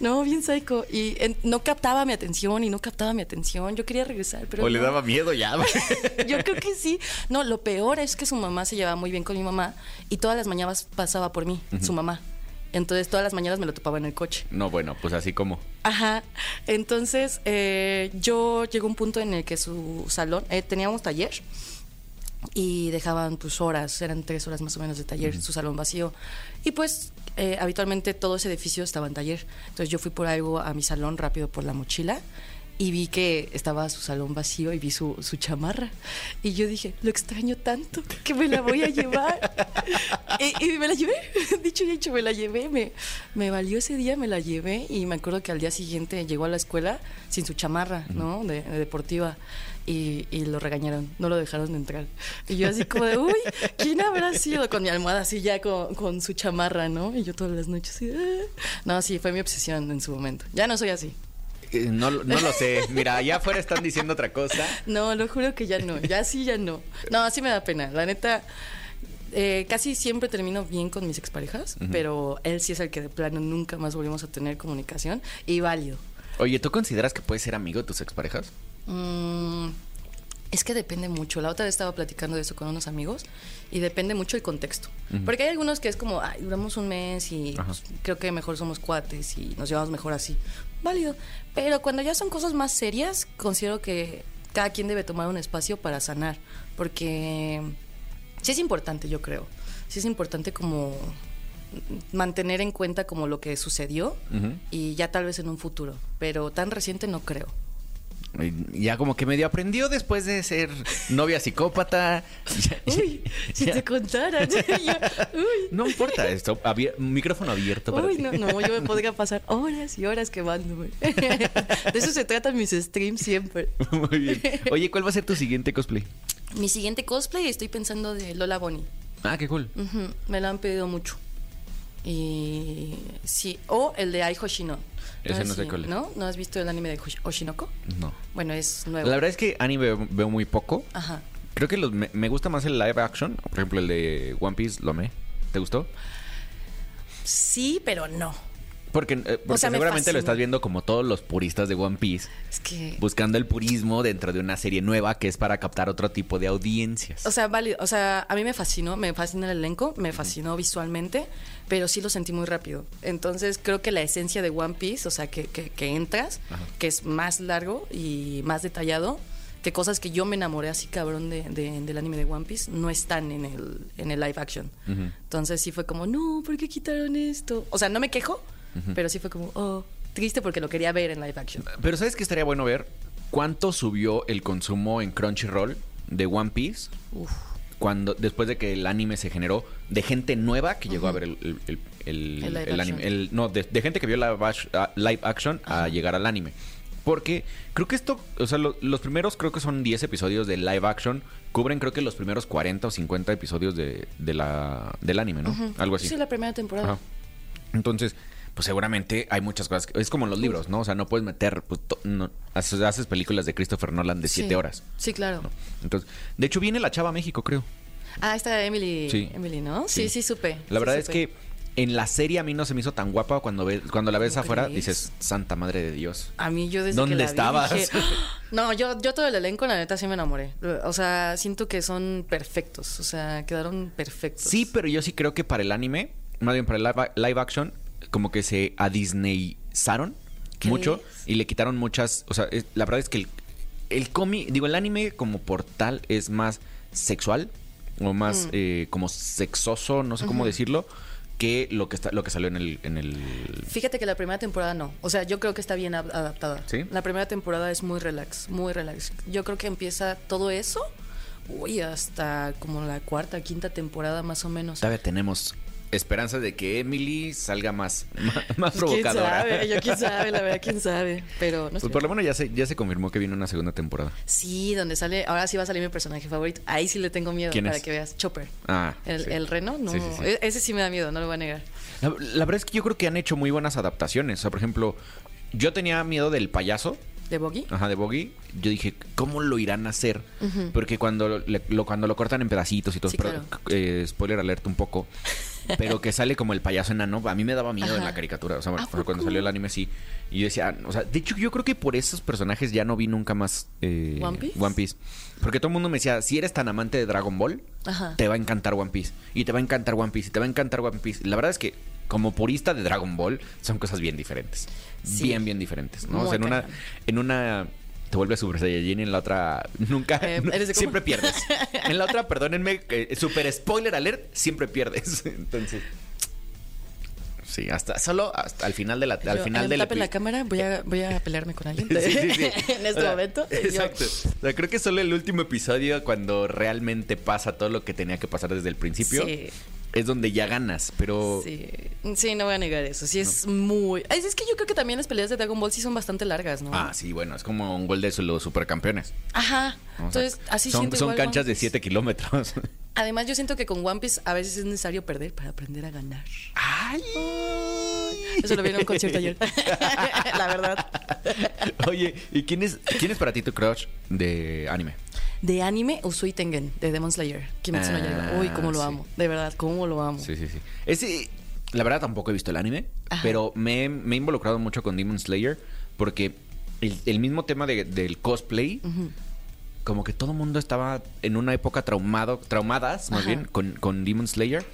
No, bien psycho. Y en- no captaba mi atención y no captaba mi atención. Yo quería regresar, pero. o le no. daba miedo ya. Yo creo que sí. No, lo peor es que su mamá se llevaba muy bien con mi mamá y todas las mañanas pasaba por mí, su mamá. Entonces todas las mañanas me lo topaba en el coche. No, bueno, pues así como. Ajá. Entonces eh, yo llegó un punto en el que su salón, eh, teníamos taller y dejaban pues horas, eran tres horas más o menos de taller, su salón vacío. Y pues eh, habitualmente todo ese edificio estaba en taller. Entonces yo fui por algo a mi salón rápido por la mochila y vi que estaba su salón vacío y vi su, su chamarra. Y yo dije, lo extraño tanto que me la voy a llevar. y, y me la llevé, dicho y hecho, me la llevé. Me, me valió ese día, me la llevé y me acuerdo que al día siguiente llegó a la escuela sin su chamarra, ¿no? De, de deportiva. Y, y lo regañaron, no lo dejaron entrar. Y yo así como de, uy, ¿quién habrá sido? Con mi almohada así ya con, con su chamarra, ¿no? Y yo todas las noches así, "Ah". no, sí, fue mi obsesión en su momento. Ya no soy así. Eh, No, lo- no lo sé. Mira, allá afuera están diciendo otra cosa. No, lo juro que ya no, ya sí, ya no. No, así me da pena. La neta, eh, casi siempre termino bien con mis exparejas, pero él sí es el que de plano nunca más volvimos a tener comunicación y válido. Oye, ¿tú consideras que puedes ser amigo de tus exparejas? Mm, es que depende mucho. La otra vez estaba platicando de eso con unos amigos y depende mucho el contexto. Porque hay algunos que es como, ay, duramos un mes y pues, creo que mejor somos cuates y nos llevamos mejor así. Válido. Pero cuando ya son cosas más serias, considero que cada quien debe tomar un espacio para sanar. Porque sí es importante, yo creo. Sí es importante como mantener en cuenta como lo que sucedió y ya tal vez en un futuro. Pero tan reciente no creo. Ya como que medio aprendió después de ser novia psicópata. Ya- Uy, si ya- te. Yo, uy. No importa esto, abier- micrófono abierto para Uy, ti. no, no, yo me podría pasar horas y horas quemándome. De eso se tratan mis streams siempre. Muy bien. Oye, ¿cuál va a ser tu siguiente cosplay? Mi siguiente cosplay estoy pensando de Lola Bonnie. Ah, qué cool. Me lo han pedido mucho. Y sí, o el de Ai Hoshino. Ese no sé cuál es. ¿No? ¿No has visto el anime de Hosh- Oshinoko? No. Bueno, es nuevo. La verdad es que anime veo, veo muy poco. Ajá. Creo que los, me, me gusta más el live action. Por ejemplo, el de One Piece, lo amé. ¿Te gustó? Sí, pero no. Porque, eh, porque sea, me seguramente lo fascina. estás viendo como todos los puristas de One Piece, Es que... buscando el purismo dentro de una serie nueva que es para captar otro tipo de audiencias. O sea, válido. O sea, a mí me fascinó, me fascina el elenco, me fascinó visualmente, pero sí lo sentí muy rápido. Entonces creo que la esencia de One Piece, o sea, que, que, que entras, que es más largo y más detallado, que cosas que yo me enamoré así cabrón de, de- del anime de One Piece, no están en el, en el live action. Entonces sí fue como, no, ¿por qué quitaron esto? O sea, no me quejo, pero sí fue como, oh, triste porque lo quería ver en live action. Pero ¿sabes qué estaría bueno ver? ¿Cuánto subió el consumo en Crunchyroll de One Piece? Cuando, después de que el anime se generó, de gente nueva que llegó a ver el, el- live anime. No, de, de gente que vio la ah, live action a llegar al anime. Porque creo que esto, o sea, lo- los primeros creo que son 10 episodios de live action, cubren creo que los primeros 40 o 50 episodios de, de la, del anime, ¿no? Algo así. Sí, la primera temporada. Entonces, pues seguramente hay muchas cosas. que- es como los libros, ¿no? O sea, no puedes meter. Pues, to- no- haces, películas de Christopher Nolan de 7 Sí. horas. Sí, claro. Entonces, de hecho, viene la chava a México, creo. Ah, está Emily, Sí. Emily, ¿no? Sí, Sí. sí, supe. La Sí verdad es que en la serie a mí no se me hizo tan guapa cuando, ves, cuando la ves ¿Cómo afuera. crees? Dices, Santa Madre de Dios. A mí yo desde ¿Dónde que la vi estabas? dije, no, yo, yo todo el elenco, la neta, sí me enamoré. O sea, siento que son perfectos. O sea, quedaron perfectos. Sí, pero yo sí creo que para el anime, más bien para el live, live action, como que se a Disneyizaron mucho y le quitaron muchas. O sea, es- la verdad es que el, el cómic, digo, el anime como por tal es más sexual o más Mm. eh, como sexoso, no sé cómo decirlo, que lo que está, lo que salió en el, en el. Fíjate que la primera temporada no. O sea, yo creo que está bien ad- adaptada. ¿Sí? La primera temporada es muy relax, muy relax. Yo creo que empieza todo eso, uy, hasta como la cuarta, quinta temporada más o menos. Todavía tenemos esperanzas de que Emily salga más, más, más Pues, ¿Quién provocadora. sabe? Yo quién sabe, la verdad, quién sabe. Pero no sé. Pues por lo menos ya se, ya se confirmó que viene una segunda temporada. Sí, donde sale, ahora sí va a salir mi personaje favorito. Ahí sí le tengo miedo ¿Quién para es? que veas. Chopper. Ah, El, sí. el reno, no. Sí, sí, sí. E- Ese sí me da miedo, no lo voy a negar. La, la verdad es que yo creo que han hecho muy buenas adaptaciones. O sea, por ejemplo, yo tenía miedo del payaso, ¿De Boggy? ajá, de Boggy. Yo dije, ¿cómo lo irán a hacer? Porque cuando le- lo, cuando lo cortan en pedacitos y todo, pero, claro. eh, spoiler alert un poco, pero que sale como el payaso enano, a mí me daba miedo en la caricatura. O sea, ¿A cuando salió el anime sí. Y yo decía, o sea, de hecho yo creo que por esos personajes ya no vi nunca más eh, ¿One Piece? Porque todo el mundo me decía, si eres tan amante de Dragon Ball, Ajá. te va a encantar One Piece. Y te va a encantar One Piece. Y te va a encantar One Piece. Y la verdad es que, como purista de Dragon Ball, son cosas bien diferentes. Sí. Bien, bien diferentes. ¿no? O sea, en una, en una te vuelves Super Saiyajin y en la otra nunca. Eh, ¿eres de siempre pierdes. En la otra, perdónenme, eh, super spoiler alert, siempre pierdes. Entonces. Sí, hasta solo hasta al final de la al Yo, final eh, del tapen la cámara, voy a, voy a pelearme con alguien. Sí, sí, sí. en este O sea, momento. yo- Exacto. O sea, creo que solo el último episodio, cuando realmente pasa todo lo que tenía que pasar desde el principio, Sí. Es donde ya ganas. Pero Sí. sí, no voy a negar eso. Sí, es muy. Es, es que yo creo que también las peleas de Dragon Ball sí son bastante largas, ¿no? Ah, sí, bueno, es como un gol de los supercampeones. Ajá. Entonces, así son, son canchas de Piece. 7 kilómetros. Además, yo siento que con One Piece a veces es necesario perder para aprender a ganar. ¡Ay! Eso lo vi en un concierto ayer. La verdad. Oye, ¿y quién es, quién es para ti tu crush de anime? De anime, Usui Tengen, de Demon Slayer. Kimetsu no Yaiba. Ah, Uy, cómo lo sí. amo. De verdad, cómo lo amo. Sí, sí, sí. Ese, la verdad tampoco he visto el anime, Ajá. pero me, he- me he involucrado mucho con Demon Slayer porque el, el mismo tema de- del cosplay, como que todo el mundo estaba en una época traumado, traumadas, más Ajá. bien, con, con Demon Slayer.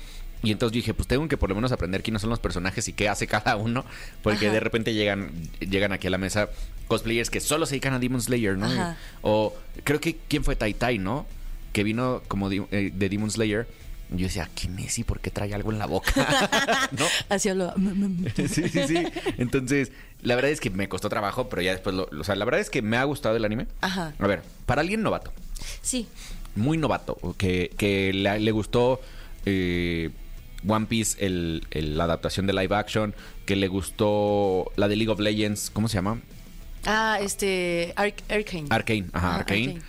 Y entonces dije, pues tengo que por lo menos aprender quiénes son los personajes y qué hace cada uno. Porque Ajá. de repente llegan, llegan aquí a la mesa cosplayers que solo se dedican a Demon Slayer, ¿no? Ajá. O creo que, ¿quién fue Tai Tai, no? Que vino como de, eh, de Demon Slayer. Y yo decía, ¿quién es y por qué trae algo en la boca? ¿No? Así hablo. sí, sí, sí. Entonces, la verdad es que me costó trabajo, pero ya después lo... O sea, la verdad es que me ha gustado el anime. Ajá. A ver, para alguien novato, Sí. muy novato, que, que le, le gustó eh, One Piece, el, el- la adaptación de live action, que le gustó la de League of Legends, ¿cómo se llama? Ah, este. Arc Arcane. Arcane, ajá, Ajá, Arcane. Arcane.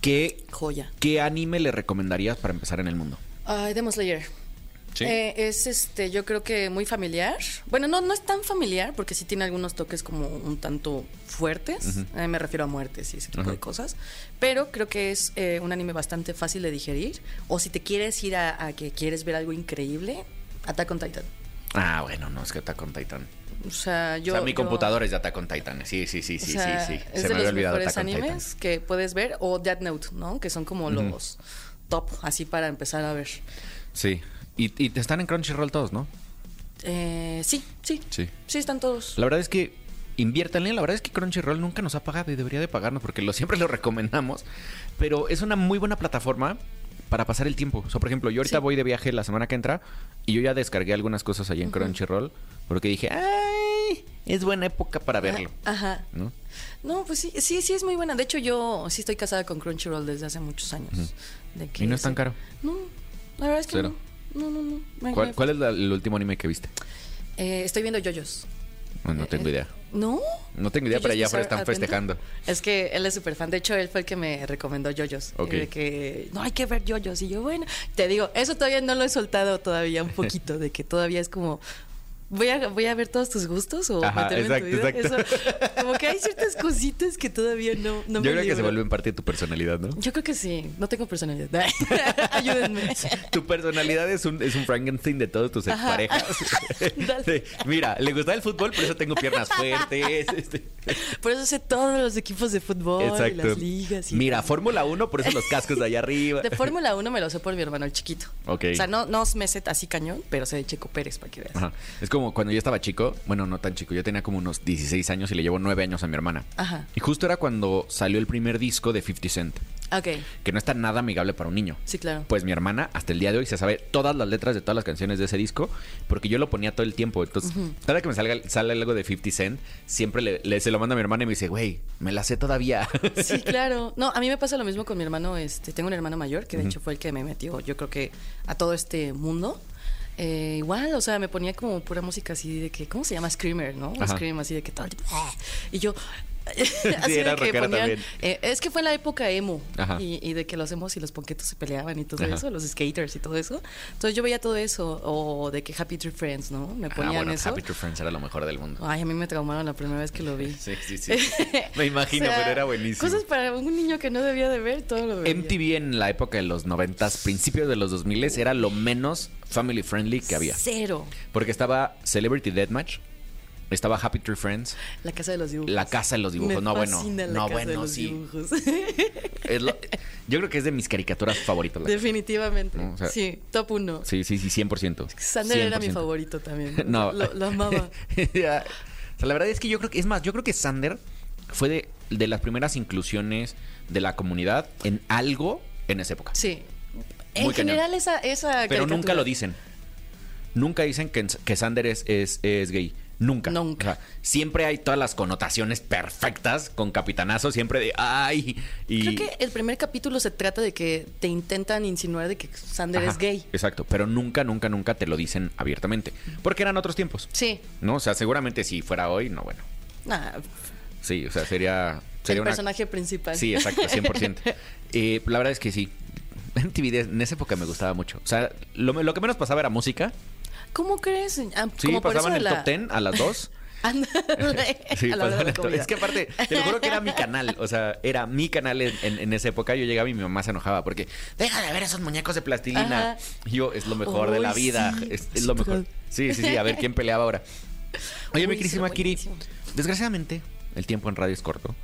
¿Qué, Joya. ¿Qué anime le recomendarías para empezar en el mundo? Ay, Demon Slayer. Sí. Eh, es este, yo creo que muy familiar. Bueno, no, no es tan familiar porque sí tiene algunos toques como un tanto fuertes. Eh, me refiero a muertes y ese tipo de cosas. Pero creo que es eh, un anime bastante fácil de digerir. O si te quieres ir a, a que quieres ver algo increíble, Attack on Titan. Ah, bueno, no, es que Attack on Titan. O sea, yo. o sea, mi yo- computador es de Attack on Titan. Sí, sí, sí, o sí, sea, sí, sí. Es Se de me había los olvidado mejores Attack on Titan. animes que puedes ver. O Death Note, ¿no? Que son como los top, así para empezar a ver. Sí. Y, y te están en Crunchyroll todos, ¿no? Eh, sí, sí. Sí. Sí, están todos. La verdad es que inviértanle. La verdad es que Crunchyroll nunca nos ha pagado y debería de pagarnos porque lo, siempre lo recomendamos. Pero es una muy buena plataforma para pasar el tiempo. O sea, por ejemplo, yo ahorita Sí. voy de viaje la semana que entra y yo ya descargué algunas cosas allí en Crunchyroll porque dije, ¡ay! Es buena época para verlo. Ajá. ¿no? No, pues sí, sí, sí es muy buena. De hecho, yo sí estoy casada con Crunchyroll desde hace muchos años. De que Y no es tan caro. No, la verdad es que Cero. no. No, no, no. Me- ¿Cuál, me- cuál es la- el último anime que viste? Eh, estoy viendo Yoyos. No tengo Eh, idea. ¿No? No tengo idea, pero allá Bizarre afuera están Adventure. festejando. Es que él es súper fan. De hecho, él fue el que me recomendó Yoyos. De que no hay que ver Yoyos. Y yo, bueno, te digo, eso todavía no lo he soltado todavía un poquito. de que todavía es como. Voy a, voy a ver todos tus gustos o Ajá, meterme en tu vida. exacto, Eso, como que hay ciertas cositas que todavía no, no yo me creo que se vuelven parte de tu personalidad, ¿no? Yo creo que sí. No tengo personalidad. Ayúdenme. Tu personalidad es un, es un Frankenstein de todos tus exparejas. Dale. Mira, le gustaba el fútbol, por eso tengo piernas fuertes. este. Por eso sé todos los equipos de fútbol y las ligas. Y Mira, Fórmula 1, por eso los cascos de allá arriba. De Fórmula 1 me lo sé por mi hermano, el chiquito. Ok. O sea, no, no me sé así cañón, pero sé de Checo Pérez para que veas. Ajá. Es como cuando yo estaba chico, bueno, no tan chico, yo tenía como unos 16 años y le llevo 9 años a mi hermana. Ajá. Y justo era cuando salió el primer disco de 50 Cent, Ok, que no está nada amigable para un niño. sí, claro. Pues mi hermana, hasta el día de hoy, se sabe todas las letras de todas las canciones de ese disco, porque yo lo ponía todo el tiempo. Entonces, cada que me salga sale algo de 50 Cent, siempre le, le- se lo manda a mi hermana y me dice, güey, me la sé todavía. Sí, claro. No, a mí me pasa lo mismo con mi hermano. Este, tengo un hermano mayor que de hecho fue el que me metió, yo creo que a todo este mundo. Eh, igual, o sea, me ponía como pura música así de que, ¿cómo se llama? Screamer, ¿no? Ajá. Scream, así de que tiempo, "Ah". Y yo. así era de que rockera ponían. también. eh, es que fue la época emo. Y, y de que los emos y los ponquetos se peleaban y todo Ajá. eso, los skaters y todo eso. Entonces yo veía todo eso. O de que Happy Tree Friends, ¿no? Me Ah, ponían bueno, eso. Happy True Friends era lo mejor del mundo. Ay, a mí me traumaron la primera vez que lo vi. Sí, sí, sí. Me imagino, O sea, pero era buenísimo. Cosas para un niño que no debía de ver, todo lo veía. MTV en la época de los 90, principios de los 2000 era lo menos family friendly que había. Cero. Porque estaba Celebrity Deathmatch, estaba Happy Tree Friends, La casa de los dibujos. La casa de los dibujos. Me No, bueno. la No, casa de bueno, los sí. dibujos. es lo- yo creo que es de mis caricaturas favoritas. la- Definitivamente. No, o sea, sí, top uno. Sí, sí, sí, 100%. Sander era mi 100%. favorito también. No. Lo, lo amaba. O sea, la verdad es que yo creo que, es más, yo creo que Sander fue de, de las primeras inclusiones de la comunidad en algo en esa época. Sí. Muy en general, esa, esa Pero nunca lo dicen. Nunca dicen que, que Sander es, es, es gay. Nunca. Nunca. O sea, siempre hay todas las connotaciones perfectas con capitanazo, siempre de ay. Y, Creo que el primer capítulo se trata de que te intentan insinuar de que Sander Ajá, es gay. Exacto, pero nunca, nunca, nunca te lo dicen abiertamente. Porque eran otros tiempos. Sí. ¿No? O sea, seguramente si fuera hoy, no, bueno. Nah, Sí, o sea, sería. sería el una- personaje principal. Sí, exacto, 100%. Eh, la verdad es que sí. MTV de- en esa época me gustaba mucho. O sea, lo, lo que menos pasaba era música. ¿Cómo crees? Ah, Sí, como pasaban el la- top 10 a las 2. Ándale, Sí, a la hora de. Es que aparte, te lo juro que era mi canal. O sea, era mi canal en, en- en esa época. Yo llegaba y mi mamá se enojaba porque deja de ver esos muñecos de plastilina. Ajá. Y yo, es lo mejor de la vida. sí. Es, es lo mejor. Sí, sí, sí. A ver quién peleaba ahora. Oye, mi querísima Kiri, desgraciadamente, el tiempo en radio es corto.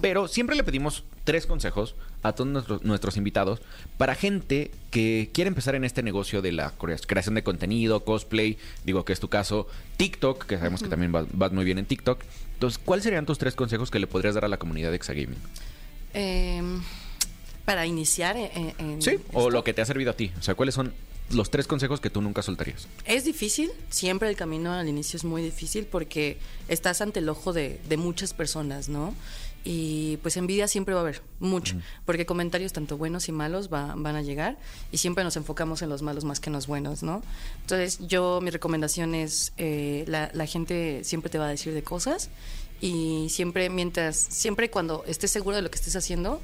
Pero siempre le pedimos tres consejos a todos nuestros, nuestros invitados para gente que quiere empezar en este negocio de la crea- creación de contenido, cosplay, digo que es tu caso, TikTok, que sabemos que también vas, vas muy bien en TikTok. Entonces, ¿cuáles serían tus tres consejos que le podrías dar a la comunidad de Exagaming? Em, para iniciar en, en Sí, o lo que te ha servido a ti. O sea, ¿cuáles son los tres consejos que tú nunca soltarías? Es difícil, siempre el camino al inicio es muy difícil porque estás ante el ojo de, de muchas personas, ¿no? Y pues envidia siempre va a haber, mucho, porque comentarios tanto buenos y malos va- van a llegar y siempre nos enfocamos en los malos más que en los buenos, ¿no? Entonces yo, mi recomendación es, eh, la, la gente siempre te va a decir de cosas y siempre mientras, siempre cuando estés seguro de lo que estés haciendo,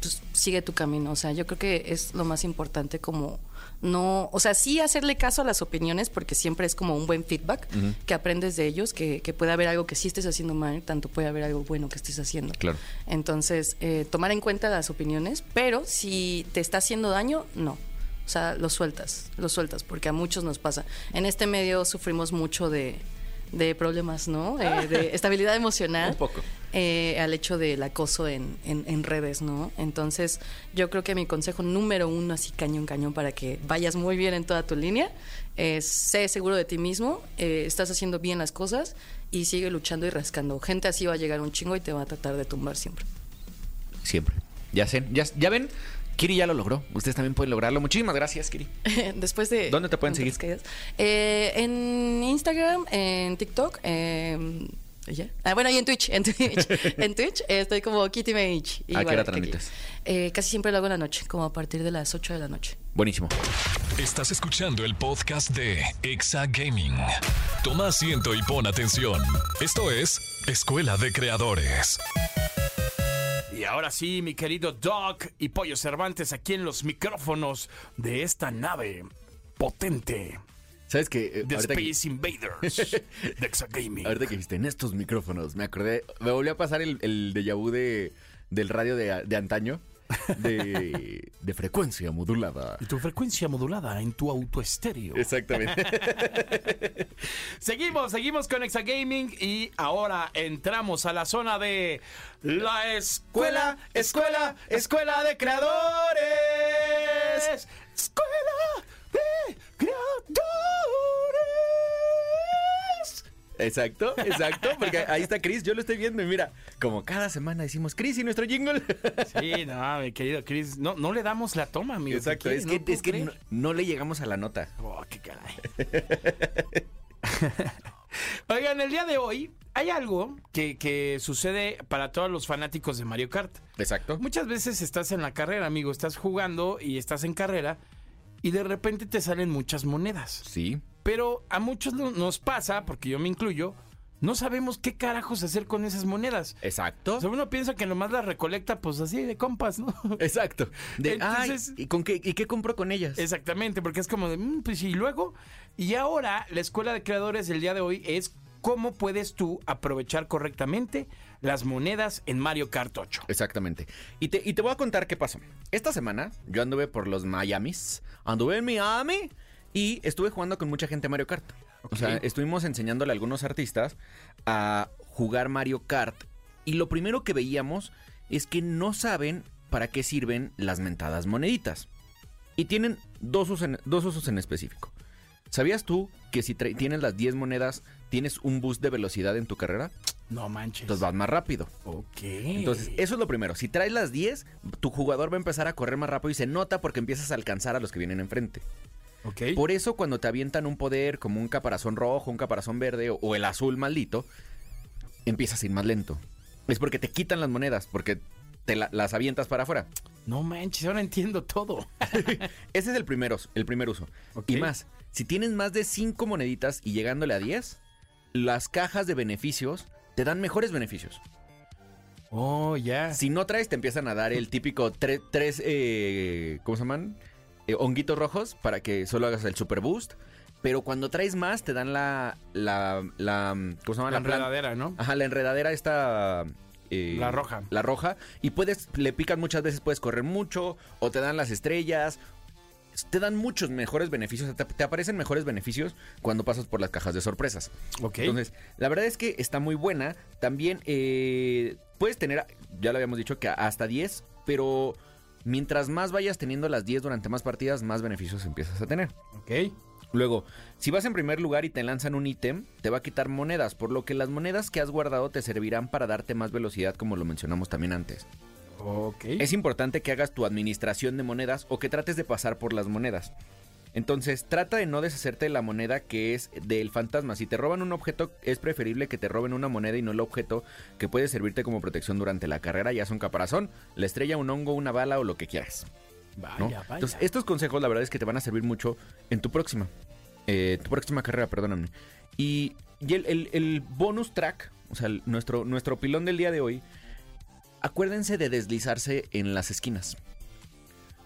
pues sigue tu camino. O sea, yo creo que es lo más importante como no, o sea, sí hacerle caso a las opiniones porque siempre es como un buen feedback que aprendes de ellos, que, que puede haber algo que sí estés haciendo mal, tanto puede haber algo bueno que estés haciendo. Claro. Entonces, eh, tomar en cuenta las opiniones, pero si te está haciendo daño, no. O sea, lo sueltas, lo sueltas, porque a muchos nos pasa. En este medio sufrimos mucho de, de problemas, ¿no? Eh, de estabilidad emocional. Un poco. Eh, al hecho del acoso en, en- en redes, ¿no? Entonces, yo creo que mi consejo número uno, así cañón, cañón, para que vayas muy bien en toda tu línea, es sé seguro de ti mismo, eh, estás haciendo bien las cosas y sigue luchando y rascando. Gente así va a llegar un chingo y te va a tratar de tumbar siempre. Siempre. Ya sé, ya, ya ven, Kiri ya lo logró. Ustedes también pueden lograrlo. Muchísimas gracias, Kiri. Después de... ¿Dónde te pueden seguir? Eh, en Instagram, en TikTok, eh, ¿y ya? Ah, bueno, y en Twitch, en Twitch, en Twitch eh, estoy como Kitty Mage. ¿A qué hora transmites? Eh, casi siempre lo hago en la noche, como a partir de las 8 de la noche. Buenísimo. Estás escuchando el podcast de Exa Gaming. Toma asiento y pon atención. Esto es Escuela de Creadores. Y ahora sí, mi querido Doc y Pollo Cervantes aquí en los micrófonos de esta nave potente ¿Sabes qué? Eh, de ahorita, que, Space Invaders de Exagaming. ahorita que dijiste en estos micrófonos, me acordé, me volvió a pasar el, el déjà vu de, del radio de, de antaño, de, de frecuencia modulada. Y tu frecuencia modulada en tu autoestéreo. Exactamente. Seguimos, seguimos con Exagaming y ahora entramos a la zona de la escuela, escuela, escuela de creadores. Exacto, exacto, porque ahí está Chris, yo lo estoy viendo y mira, como cada semana decimos Chris y nuestro jingle. Sí, no, mi querido Chris, no, no le damos la toma, amigo. Exacto, ¿Qué es que, No es que no le llegamos a la nota. Oh, qué caray. Oigan, el día de hoy hay algo que, que sucede para todos los fanáticos de Mario Kart. Exacto. Muchas veces estás en la carrera, amigo, estás jugando y estás en carrera y de repente te salen muchas monedas. Sí, Pero a muchos no- nos pasa, porque yo me incluyo, no sabemos qué carajos hacer con esas monedas. exacto. O sea, uno piensa que nomás las recolecta, pues así de compas, ¿no? Exacto. De, Entonces- ay, ¿y, con qué, ¿y qué compro con ellas? Exactamente, porque es como de, "Mm, pues y luego. Y ahora, la escuela de creadores del día de hoy es cómo puedes tú aprovechar correctamente las monedas en Mario Kart 8. Exactamente. Y te, y te voy a contar qué pasó. Esta semana yo anduve por los Miamis. Anduve en Miami y estuve jugando con mucha gente Mario Kart. O sea, estuvimos enseñándole a algunos artistas a jugar Mario Kart. Y lo primero que veíamos es que no saben para qué sirven las mentadas moneditas. Y tienen dos usos en, dos usos en específico. ¿Sabías tú que si tienes las 10 monedas, tienes un boost de velocidad en tu carrera? No manches. Entonces vas más rápido. ok. Entonces, eso es lo primero. Si traes las 10, tu jugador va a empezar a correr más rápido y se nota porque empiezas a alcanzar a los que vienen enfrente. Por eso, cuando te avientan un poder como un caparazón rojo, un caparazón verde o, o el azul maldito, empiezas a ir más lento. Es porque te quitan las monedas, porque te la- las avientas para afuera. No manches, ahora entiendo todo. Ese es el primer, el primer uso. Y más, si tienes más de 5 moneditas y llegándole a 10, las cajas de beneficios te dan mejores beneficios. Oh, ya. Si no traes, te empiezan a dar el típico tre- tres, eh, ¿cómo se llaman? Eh, honguitos rojos para que solo hagas el super boost. Pero cuando traes más, te dan la, la, la ¿cómo se llama? La enredadera, ¿no? Ajá, la enredadera esta... eh, La roja. La roja. Y puedes, le pican muchas veces, puedes correr mucho, o te dan las estrellas. te dan muchos mejores beneficios, te, te aparecen mejores beneficios cuando pasas por las cajas de sorpresas. Ok. Entonces, la verdad es que está muy buena. También eh, puedes tener, ya lo habíamos dicho, que hasta 10, pero mientras más vayas teniendo las 10 durante más partidas, más beneficios empiezas a tener. ok. Luego, si vas en primer lugar y te lanzan un ítem, te va a quitar monedas, por lo que las monedas que has guardado te servirán para darte más velocidad, como lo mencionamos también antes. Ok. Es importante que hagas tu administración de monedas o que trates de pasar por las monedas. Entonces, trata de no deshacerte de la moneda que es del fantasma. Si te roban un objeto, es preferible que te roben una moneda y no el objeto que puede servirte como protección durante la carrera, ya sea un caparazón, la estrella, un hongo, una bala o lo que quieras. Vaya, ¿no? vaya. Entonces, estos consejos la verdad es que te van a servir mucho en tu próxima. eh, tu próxima carrera, perdóname. Y, y el, el- el bonus track, o sea, el- nuestro, nuestro pilón del día de hoy, acuérdense de deslizarse en las esquinas.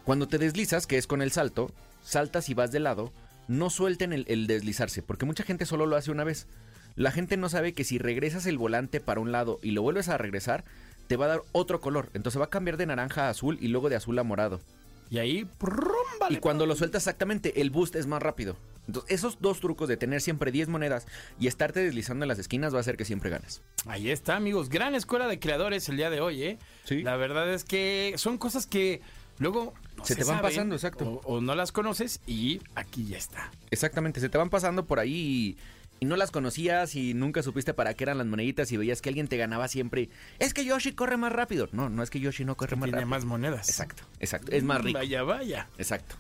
Cuando te deslizas, que es con el salto, saltas y vas de lado, no suelten el, el deslizarse, porque mucha gente solo lo hace una vez. La gente no sabe que si regresas el volante para un lado y lo vuelves a regresar, te va a dar otro color. Entonces va a cambiar de naranja a azul y luego de azul a morado. Y ahí, vale. Y cuando lo sueltas exactamente, el boost es más rápido. Entonces, esos dos trucos de tener siempre 10 monedas y estarte deslizando en las esquinas va a hacer que siempre ganes. Ahí está, amigos. Gran escuela de creadores el día de hoy, ¿eh? Sí. La verdad es que son cosas que luego no Se te van pasando, exacto. O, o no las conoces y aquí ya está. Exactamente, se te van pasando por ahí y, y no las conocías y nunca supiste para qué eran las moneditas y veías que alguien te ganaba siempre. Es que Yoshi corre más rápido. No, no es que Yoshi no corre más Tiene rápido. más monedas. Exacto, exacto. Es más rico. Vaya, vaya. Exacto.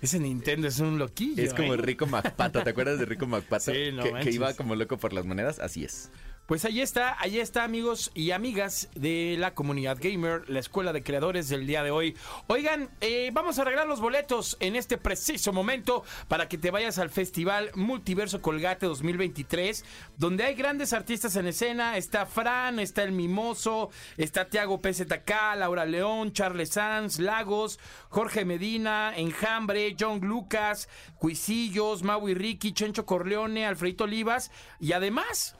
Ese Nintendo es un loquillo. Es como ¿eh? Rico MacPato. ¿Te acuerdas de Rico MacPato? Sí, no que, que iba como loco por las monedas. Así es. Pues ahí está, ahí está amigos y amigas de la comunidad gamer, la escuela de creadores del día de hoy. Oigan, eh, vamos a arreglar los boletos en este preciso momento para que te vayas al Festival Multiverso Colgate 2023, donde hay grandes artistas en escena. Está Fran, está El Mimoso, está Tiago PZK, Laura León, Charles Sanz, Lagos, Jorge Medina, Enjambre, John Lucas, Cuisillos, Maui Ricky, Chencho Corleone, Alfredito Olivas y además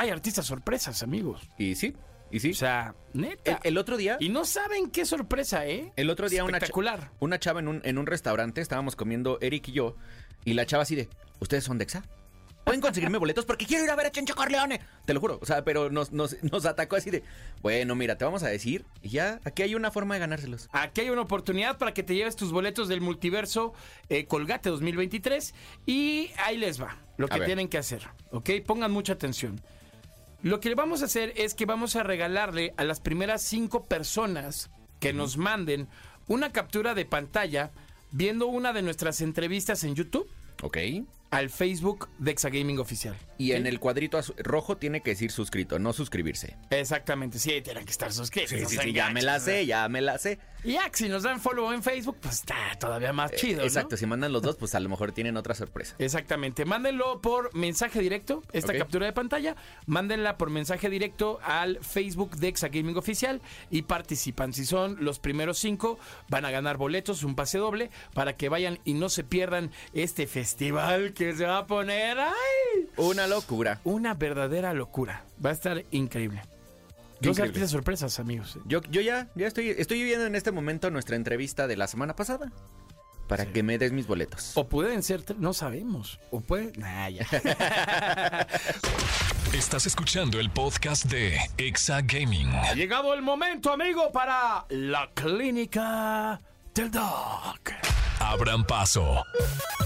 hay artistas sorpresas, amigos. Y sí, y sí. O sea, el, neta. el otro día... Y no saben qué sorpresa, ¿eh? El otro día una, cha- Espectacular. una chava en un, en un restaurante, estábamos comiendo Eric y yo, y la chava así de, ¿ustedes son Dexa? ¿Pueden conseguirme boletos? Porque quiero ir a ver a Chencho Corleone. Te lo juro. O sea, pero nos, nos, nos atacó así de, bueno, mira, te vamos a decir, y ya, aquí hay una forma de ganárselos. Aquí hay una oportunidad para que te lleves tus boletos del multiverso eh, Colgate 2023 y ahí les va lo A que ver. tienen que hacer, ¿ok? Pongan mucha atención. Lo que vamos a hacer es que vamos a regalarle a las primeras cinco personas que nos manden una captura de pantalla viendo una de nuestras entrevistas en YouTube Ok. al Facebook de Exagaming Oficial. Y en ¿Sí? el cuadrito rojo tiene que decir suscrito, no suscribirse. Exactamente, sí, tienen que estar suscritos. no sean ya me la sé, ya me la sé. Y ya, si nos dan follow en Facebook, pues está todavía más chido, ¿no? Exacto, si mandan los dos, pues a lo mejor tienen otra sorpresa. Exactamente. Mándenlo por mensaje directo, esta captura de pantalla. Mándenla por mensaje directo al Facebook de Exagaming Oficial y participan. Si son los primeros cinco, van a ganar boletos, un pase doble, para que vayan y no se pierdan este festival que se va a poner. ¡Ay! Una locura. Una verdadera locura. Va a estar increíble. Dos Increíble. artistas sorpresas, amigos. Yo, yo ya, ya estoy, estoy viendo en este momento nuestra entrevista de la semana pasada. Para que me des mis boletos. O pueden ser, no sabemos. O pueden. Nah, ya. Estás escuchando el podcast de Exa Gaming. Ha llegado el momento, amigo, para la clínica del Doc. Abran paso.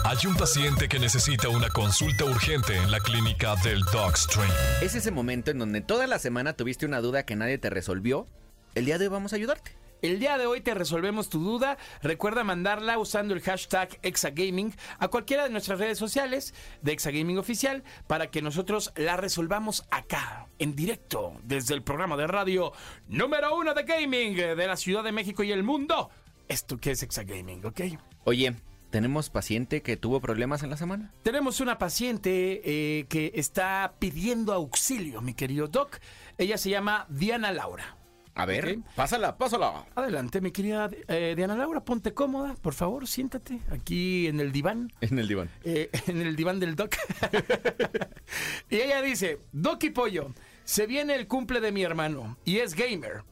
Hay un paciente que necesita una consulta urgente en la clínica del Dogstream. Es ese momento en donde toda la semana tuviste una duda que nadie te resolvió. El día de hoy vamos a ayudarte. El día de hoy te resolvemos tu duda. Recuerda mandarla usando el hashtag Exagaming a cualquiera de nuestras redes sociales de Exagaming Oficial para que nosotros la resolvamos acá, en directo, desde el programa de radio número uno de gaming de la Ciudad de México y el mundo. Esto que es Exagaming, ¿ok? Oye, ¿tenemos paciente que tuvo problemas en la semana? Tenemos una paciente eh, que está pidiendo auxilio, mi querido Doc. Ella se llama Diana Laura. A ver, pásala, pásala. Adelante, mi querida eh, Diana Laura, ponte cómoda, por favor, siéntate aquí en el diván. En el diván. eh, en el diván del Doc. y ella dice, Doc y Pollo, se viene el cumple de mi hermano y es gamer.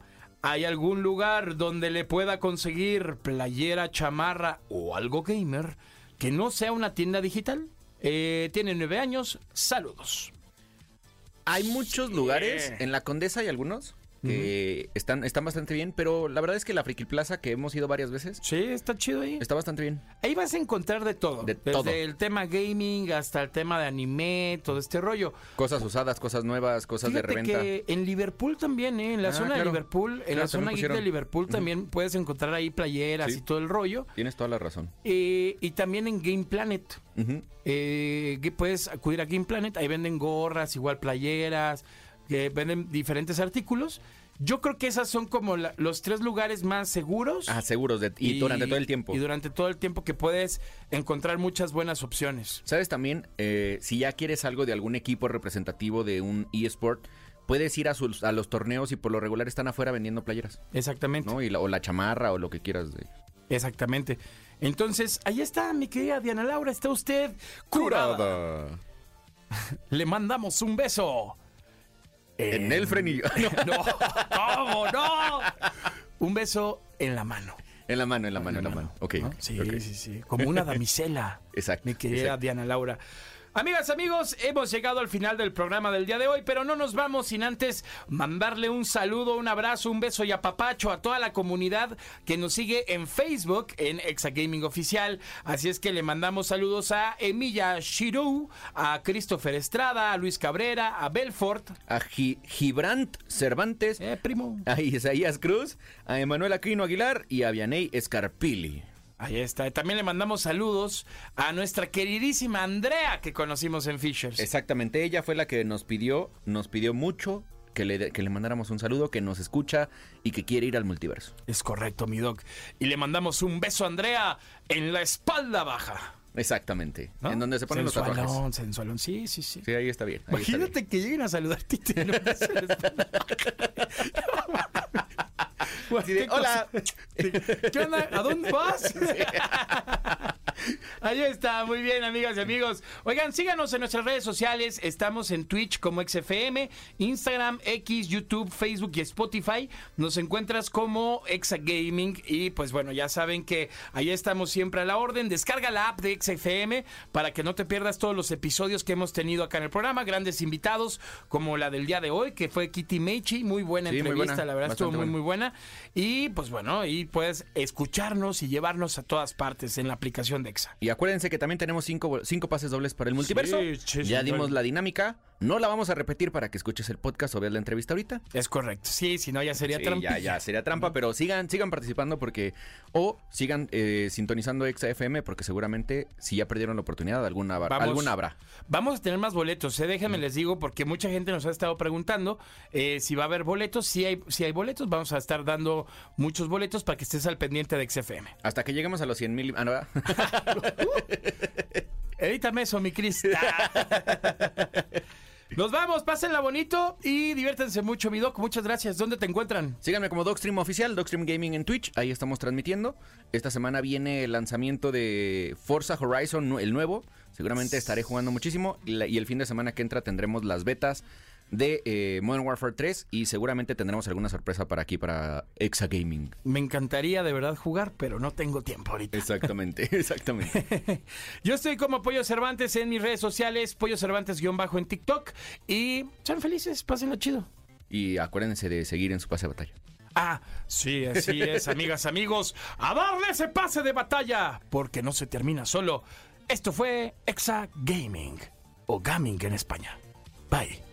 ¿Hay algún lugar donde le pueda conseguir playera, chamarra o algo gamer que no sea una tienda digital? Eh, tiene nueve años, saludos. Hay muchos lugares, en la Condesa hay algunos que están, están bastante bien, pero la verdad es que la Friki Plaza, que hemos ido varias veces, Sí, está chido ahí. está bastante bien. Ahí vas a encontrar de todo. De Desde todo. el tema gaming hasta el tema de anime, todo este rollo. Cosas usadas, cosas nuevas, cosas de reventa. que en Liverpool también, ¿eh? en la Ah, zona de. Liverpool, en Claro, la zona de. Liverpool también puedes encontrar ahí playeras Sí. y todo el rollo. Tienes toda la razón. Eh, y también en Game Planet. Eh, que puedes acudir a Game Planet, ahí venden gorras, igual playeras, que venden diferentes artículos. Yo creo que esas son como la- los tres lugares más seguros. Ah, seguros. De, y, durante todo el tiempo. Y durante todo el tiempo que puedes encontrar muchas buenas opciones. ¿Sabes también? Eh, si ya quieres algo de algún equipo representativo de un eSport, puedes ir a, sus, a los torneos y por lo regular están afuera vendiendo playeras. Exactamente. ¿no? Y la- o la chamarra o lo que quieras. De... Exactamente. Entonces, ahí está, mi querida Diana Laura, está usted curada. Le mandamos un beso. En el frenillo. No, No, ¿cómo no? Un beso en la mano. en la mano, en la mano, en la mano. Ok. ¿no? ok, Sí, sí, sí. Como una damisela. Exacto, Mi querida exacto. Diana Laura. Amigas, amigos, hemos llegado al final del programa del día de hoy, pero no nos vamos sin antes mandarle un saludo, un abrazo, un beso y apapacho a toda la comunidad que nos sigue en Facebook, en Exagaming Oficial. Así es que le mandamos saludos a Emilia Shirou, a Christopher Estrada, a Luis Cabrera, a Belfort. A Gi- Gibrant Cervantes, Eh, primo. a Isaías Cruz, a Emanuel Aquino Aguilar y a Vianey Escarpili. Ahí está. También le mandamos saludos a nuestra queridísima Andrea que conocimos en Fishers. Exactamente, ella fue la que nos pidió, nos pidió mucho que le, que le mandáramos un saludo, que nos escucha y que quiere ir al multiverso. Es correcto, mi doc. Y le mandamos un beso a Andrea en la espalda baja. Exactamente, ¿no? en donde se ponen los tatuajes. Sensualón, sensualón. Sí, sí, sí. Sí, ahí está bien. ahí está bien. Imagínate que lleguen a saludarte y te den un beso en la espalda baja. "Hola". ¿Qué onda? ¿A dónde vas? Ahí está, muy bien, amigas y amigos. Oigan, síganos en nuestras redes sociales. Estamos en Twitch como XFM, Instagram, X, YouTube, Facebook y Spotify. Nos encuentras como Exagaming. Y pues bueno, ya saben que ahí estamos siempre a la orden. Descarga la app de XFM para que no te pierdas todos los episodios que hemos tenido acá en el programa. Grandes invitados, como la del día de hoy, que fue Kitty Meiji. Muy buena Sí, muy entrevista, buena, la verdad estuvo muy, buena. muy buena. Y pues bueno, ahí puedes escucharnos y llevarnos a todas partes en la aplicación de EXA. Y acuérdense que también tenemos cinco, cinco pases dobles para el multiverso. Sí, ya dimos la dinámica. No la vamos a repetir para que escuches el podcast o veas la entrevista ahorita. Es correcto. Sí, si no ya sería Sí, trampilla. ya, ya sería trampa, pero sigan, sigan participando porque o sigan eh, sintonizando XFM porque seguramente si ya perdieron la oportunidad alguna, habrá- Vamos. alguna habrá. Vamos a tener más boletos, ¿eh? déjenme les digo, porque mucha gente nos ha estado preguntando eh, si va a haber boletos. Si hay, si hay boletos, vamos a estar dando muchos boletos para que estés al pendiente de XFM. Hasta que lleguemos a los 100 mil. Ah. Edítame eso, mi Cris. Nos vamos, pásenla bonito y diviértanse mucho, mi doc. Muchas gracias. ¿Dónde te encuentran? Síganme como Dogstream Oficial, Dogstream Gaming en Twitch. Ahí estamos transmitiendo. Esta semana viene el lanzamiento de Forza Horizon, el nuevo. Seguramente estaré jugando muchísimo. Y el fin de semana que entra tendremos las betas de eh, Modern Warfare 3. Y seguramente tendremos alguna sorpresa para aquí, para Exa Gaming. Me encantaría de verdad jugar, pero no tengo tiempo ahorita. Exactamente, exactamente. Yo estoy como Pollo Cervantes en mis redes sociales, Pollo Cervantes-bajo en TikTok. Y sean felices, pásenlo chido. y acuérdense de seguir en su pase de batalla. Ah, sí, así es, amigas, amigos. A darle ese pase de batalla, porque no se termina solo. Esto fue Exa Gaming, o Gaming en España. Bye.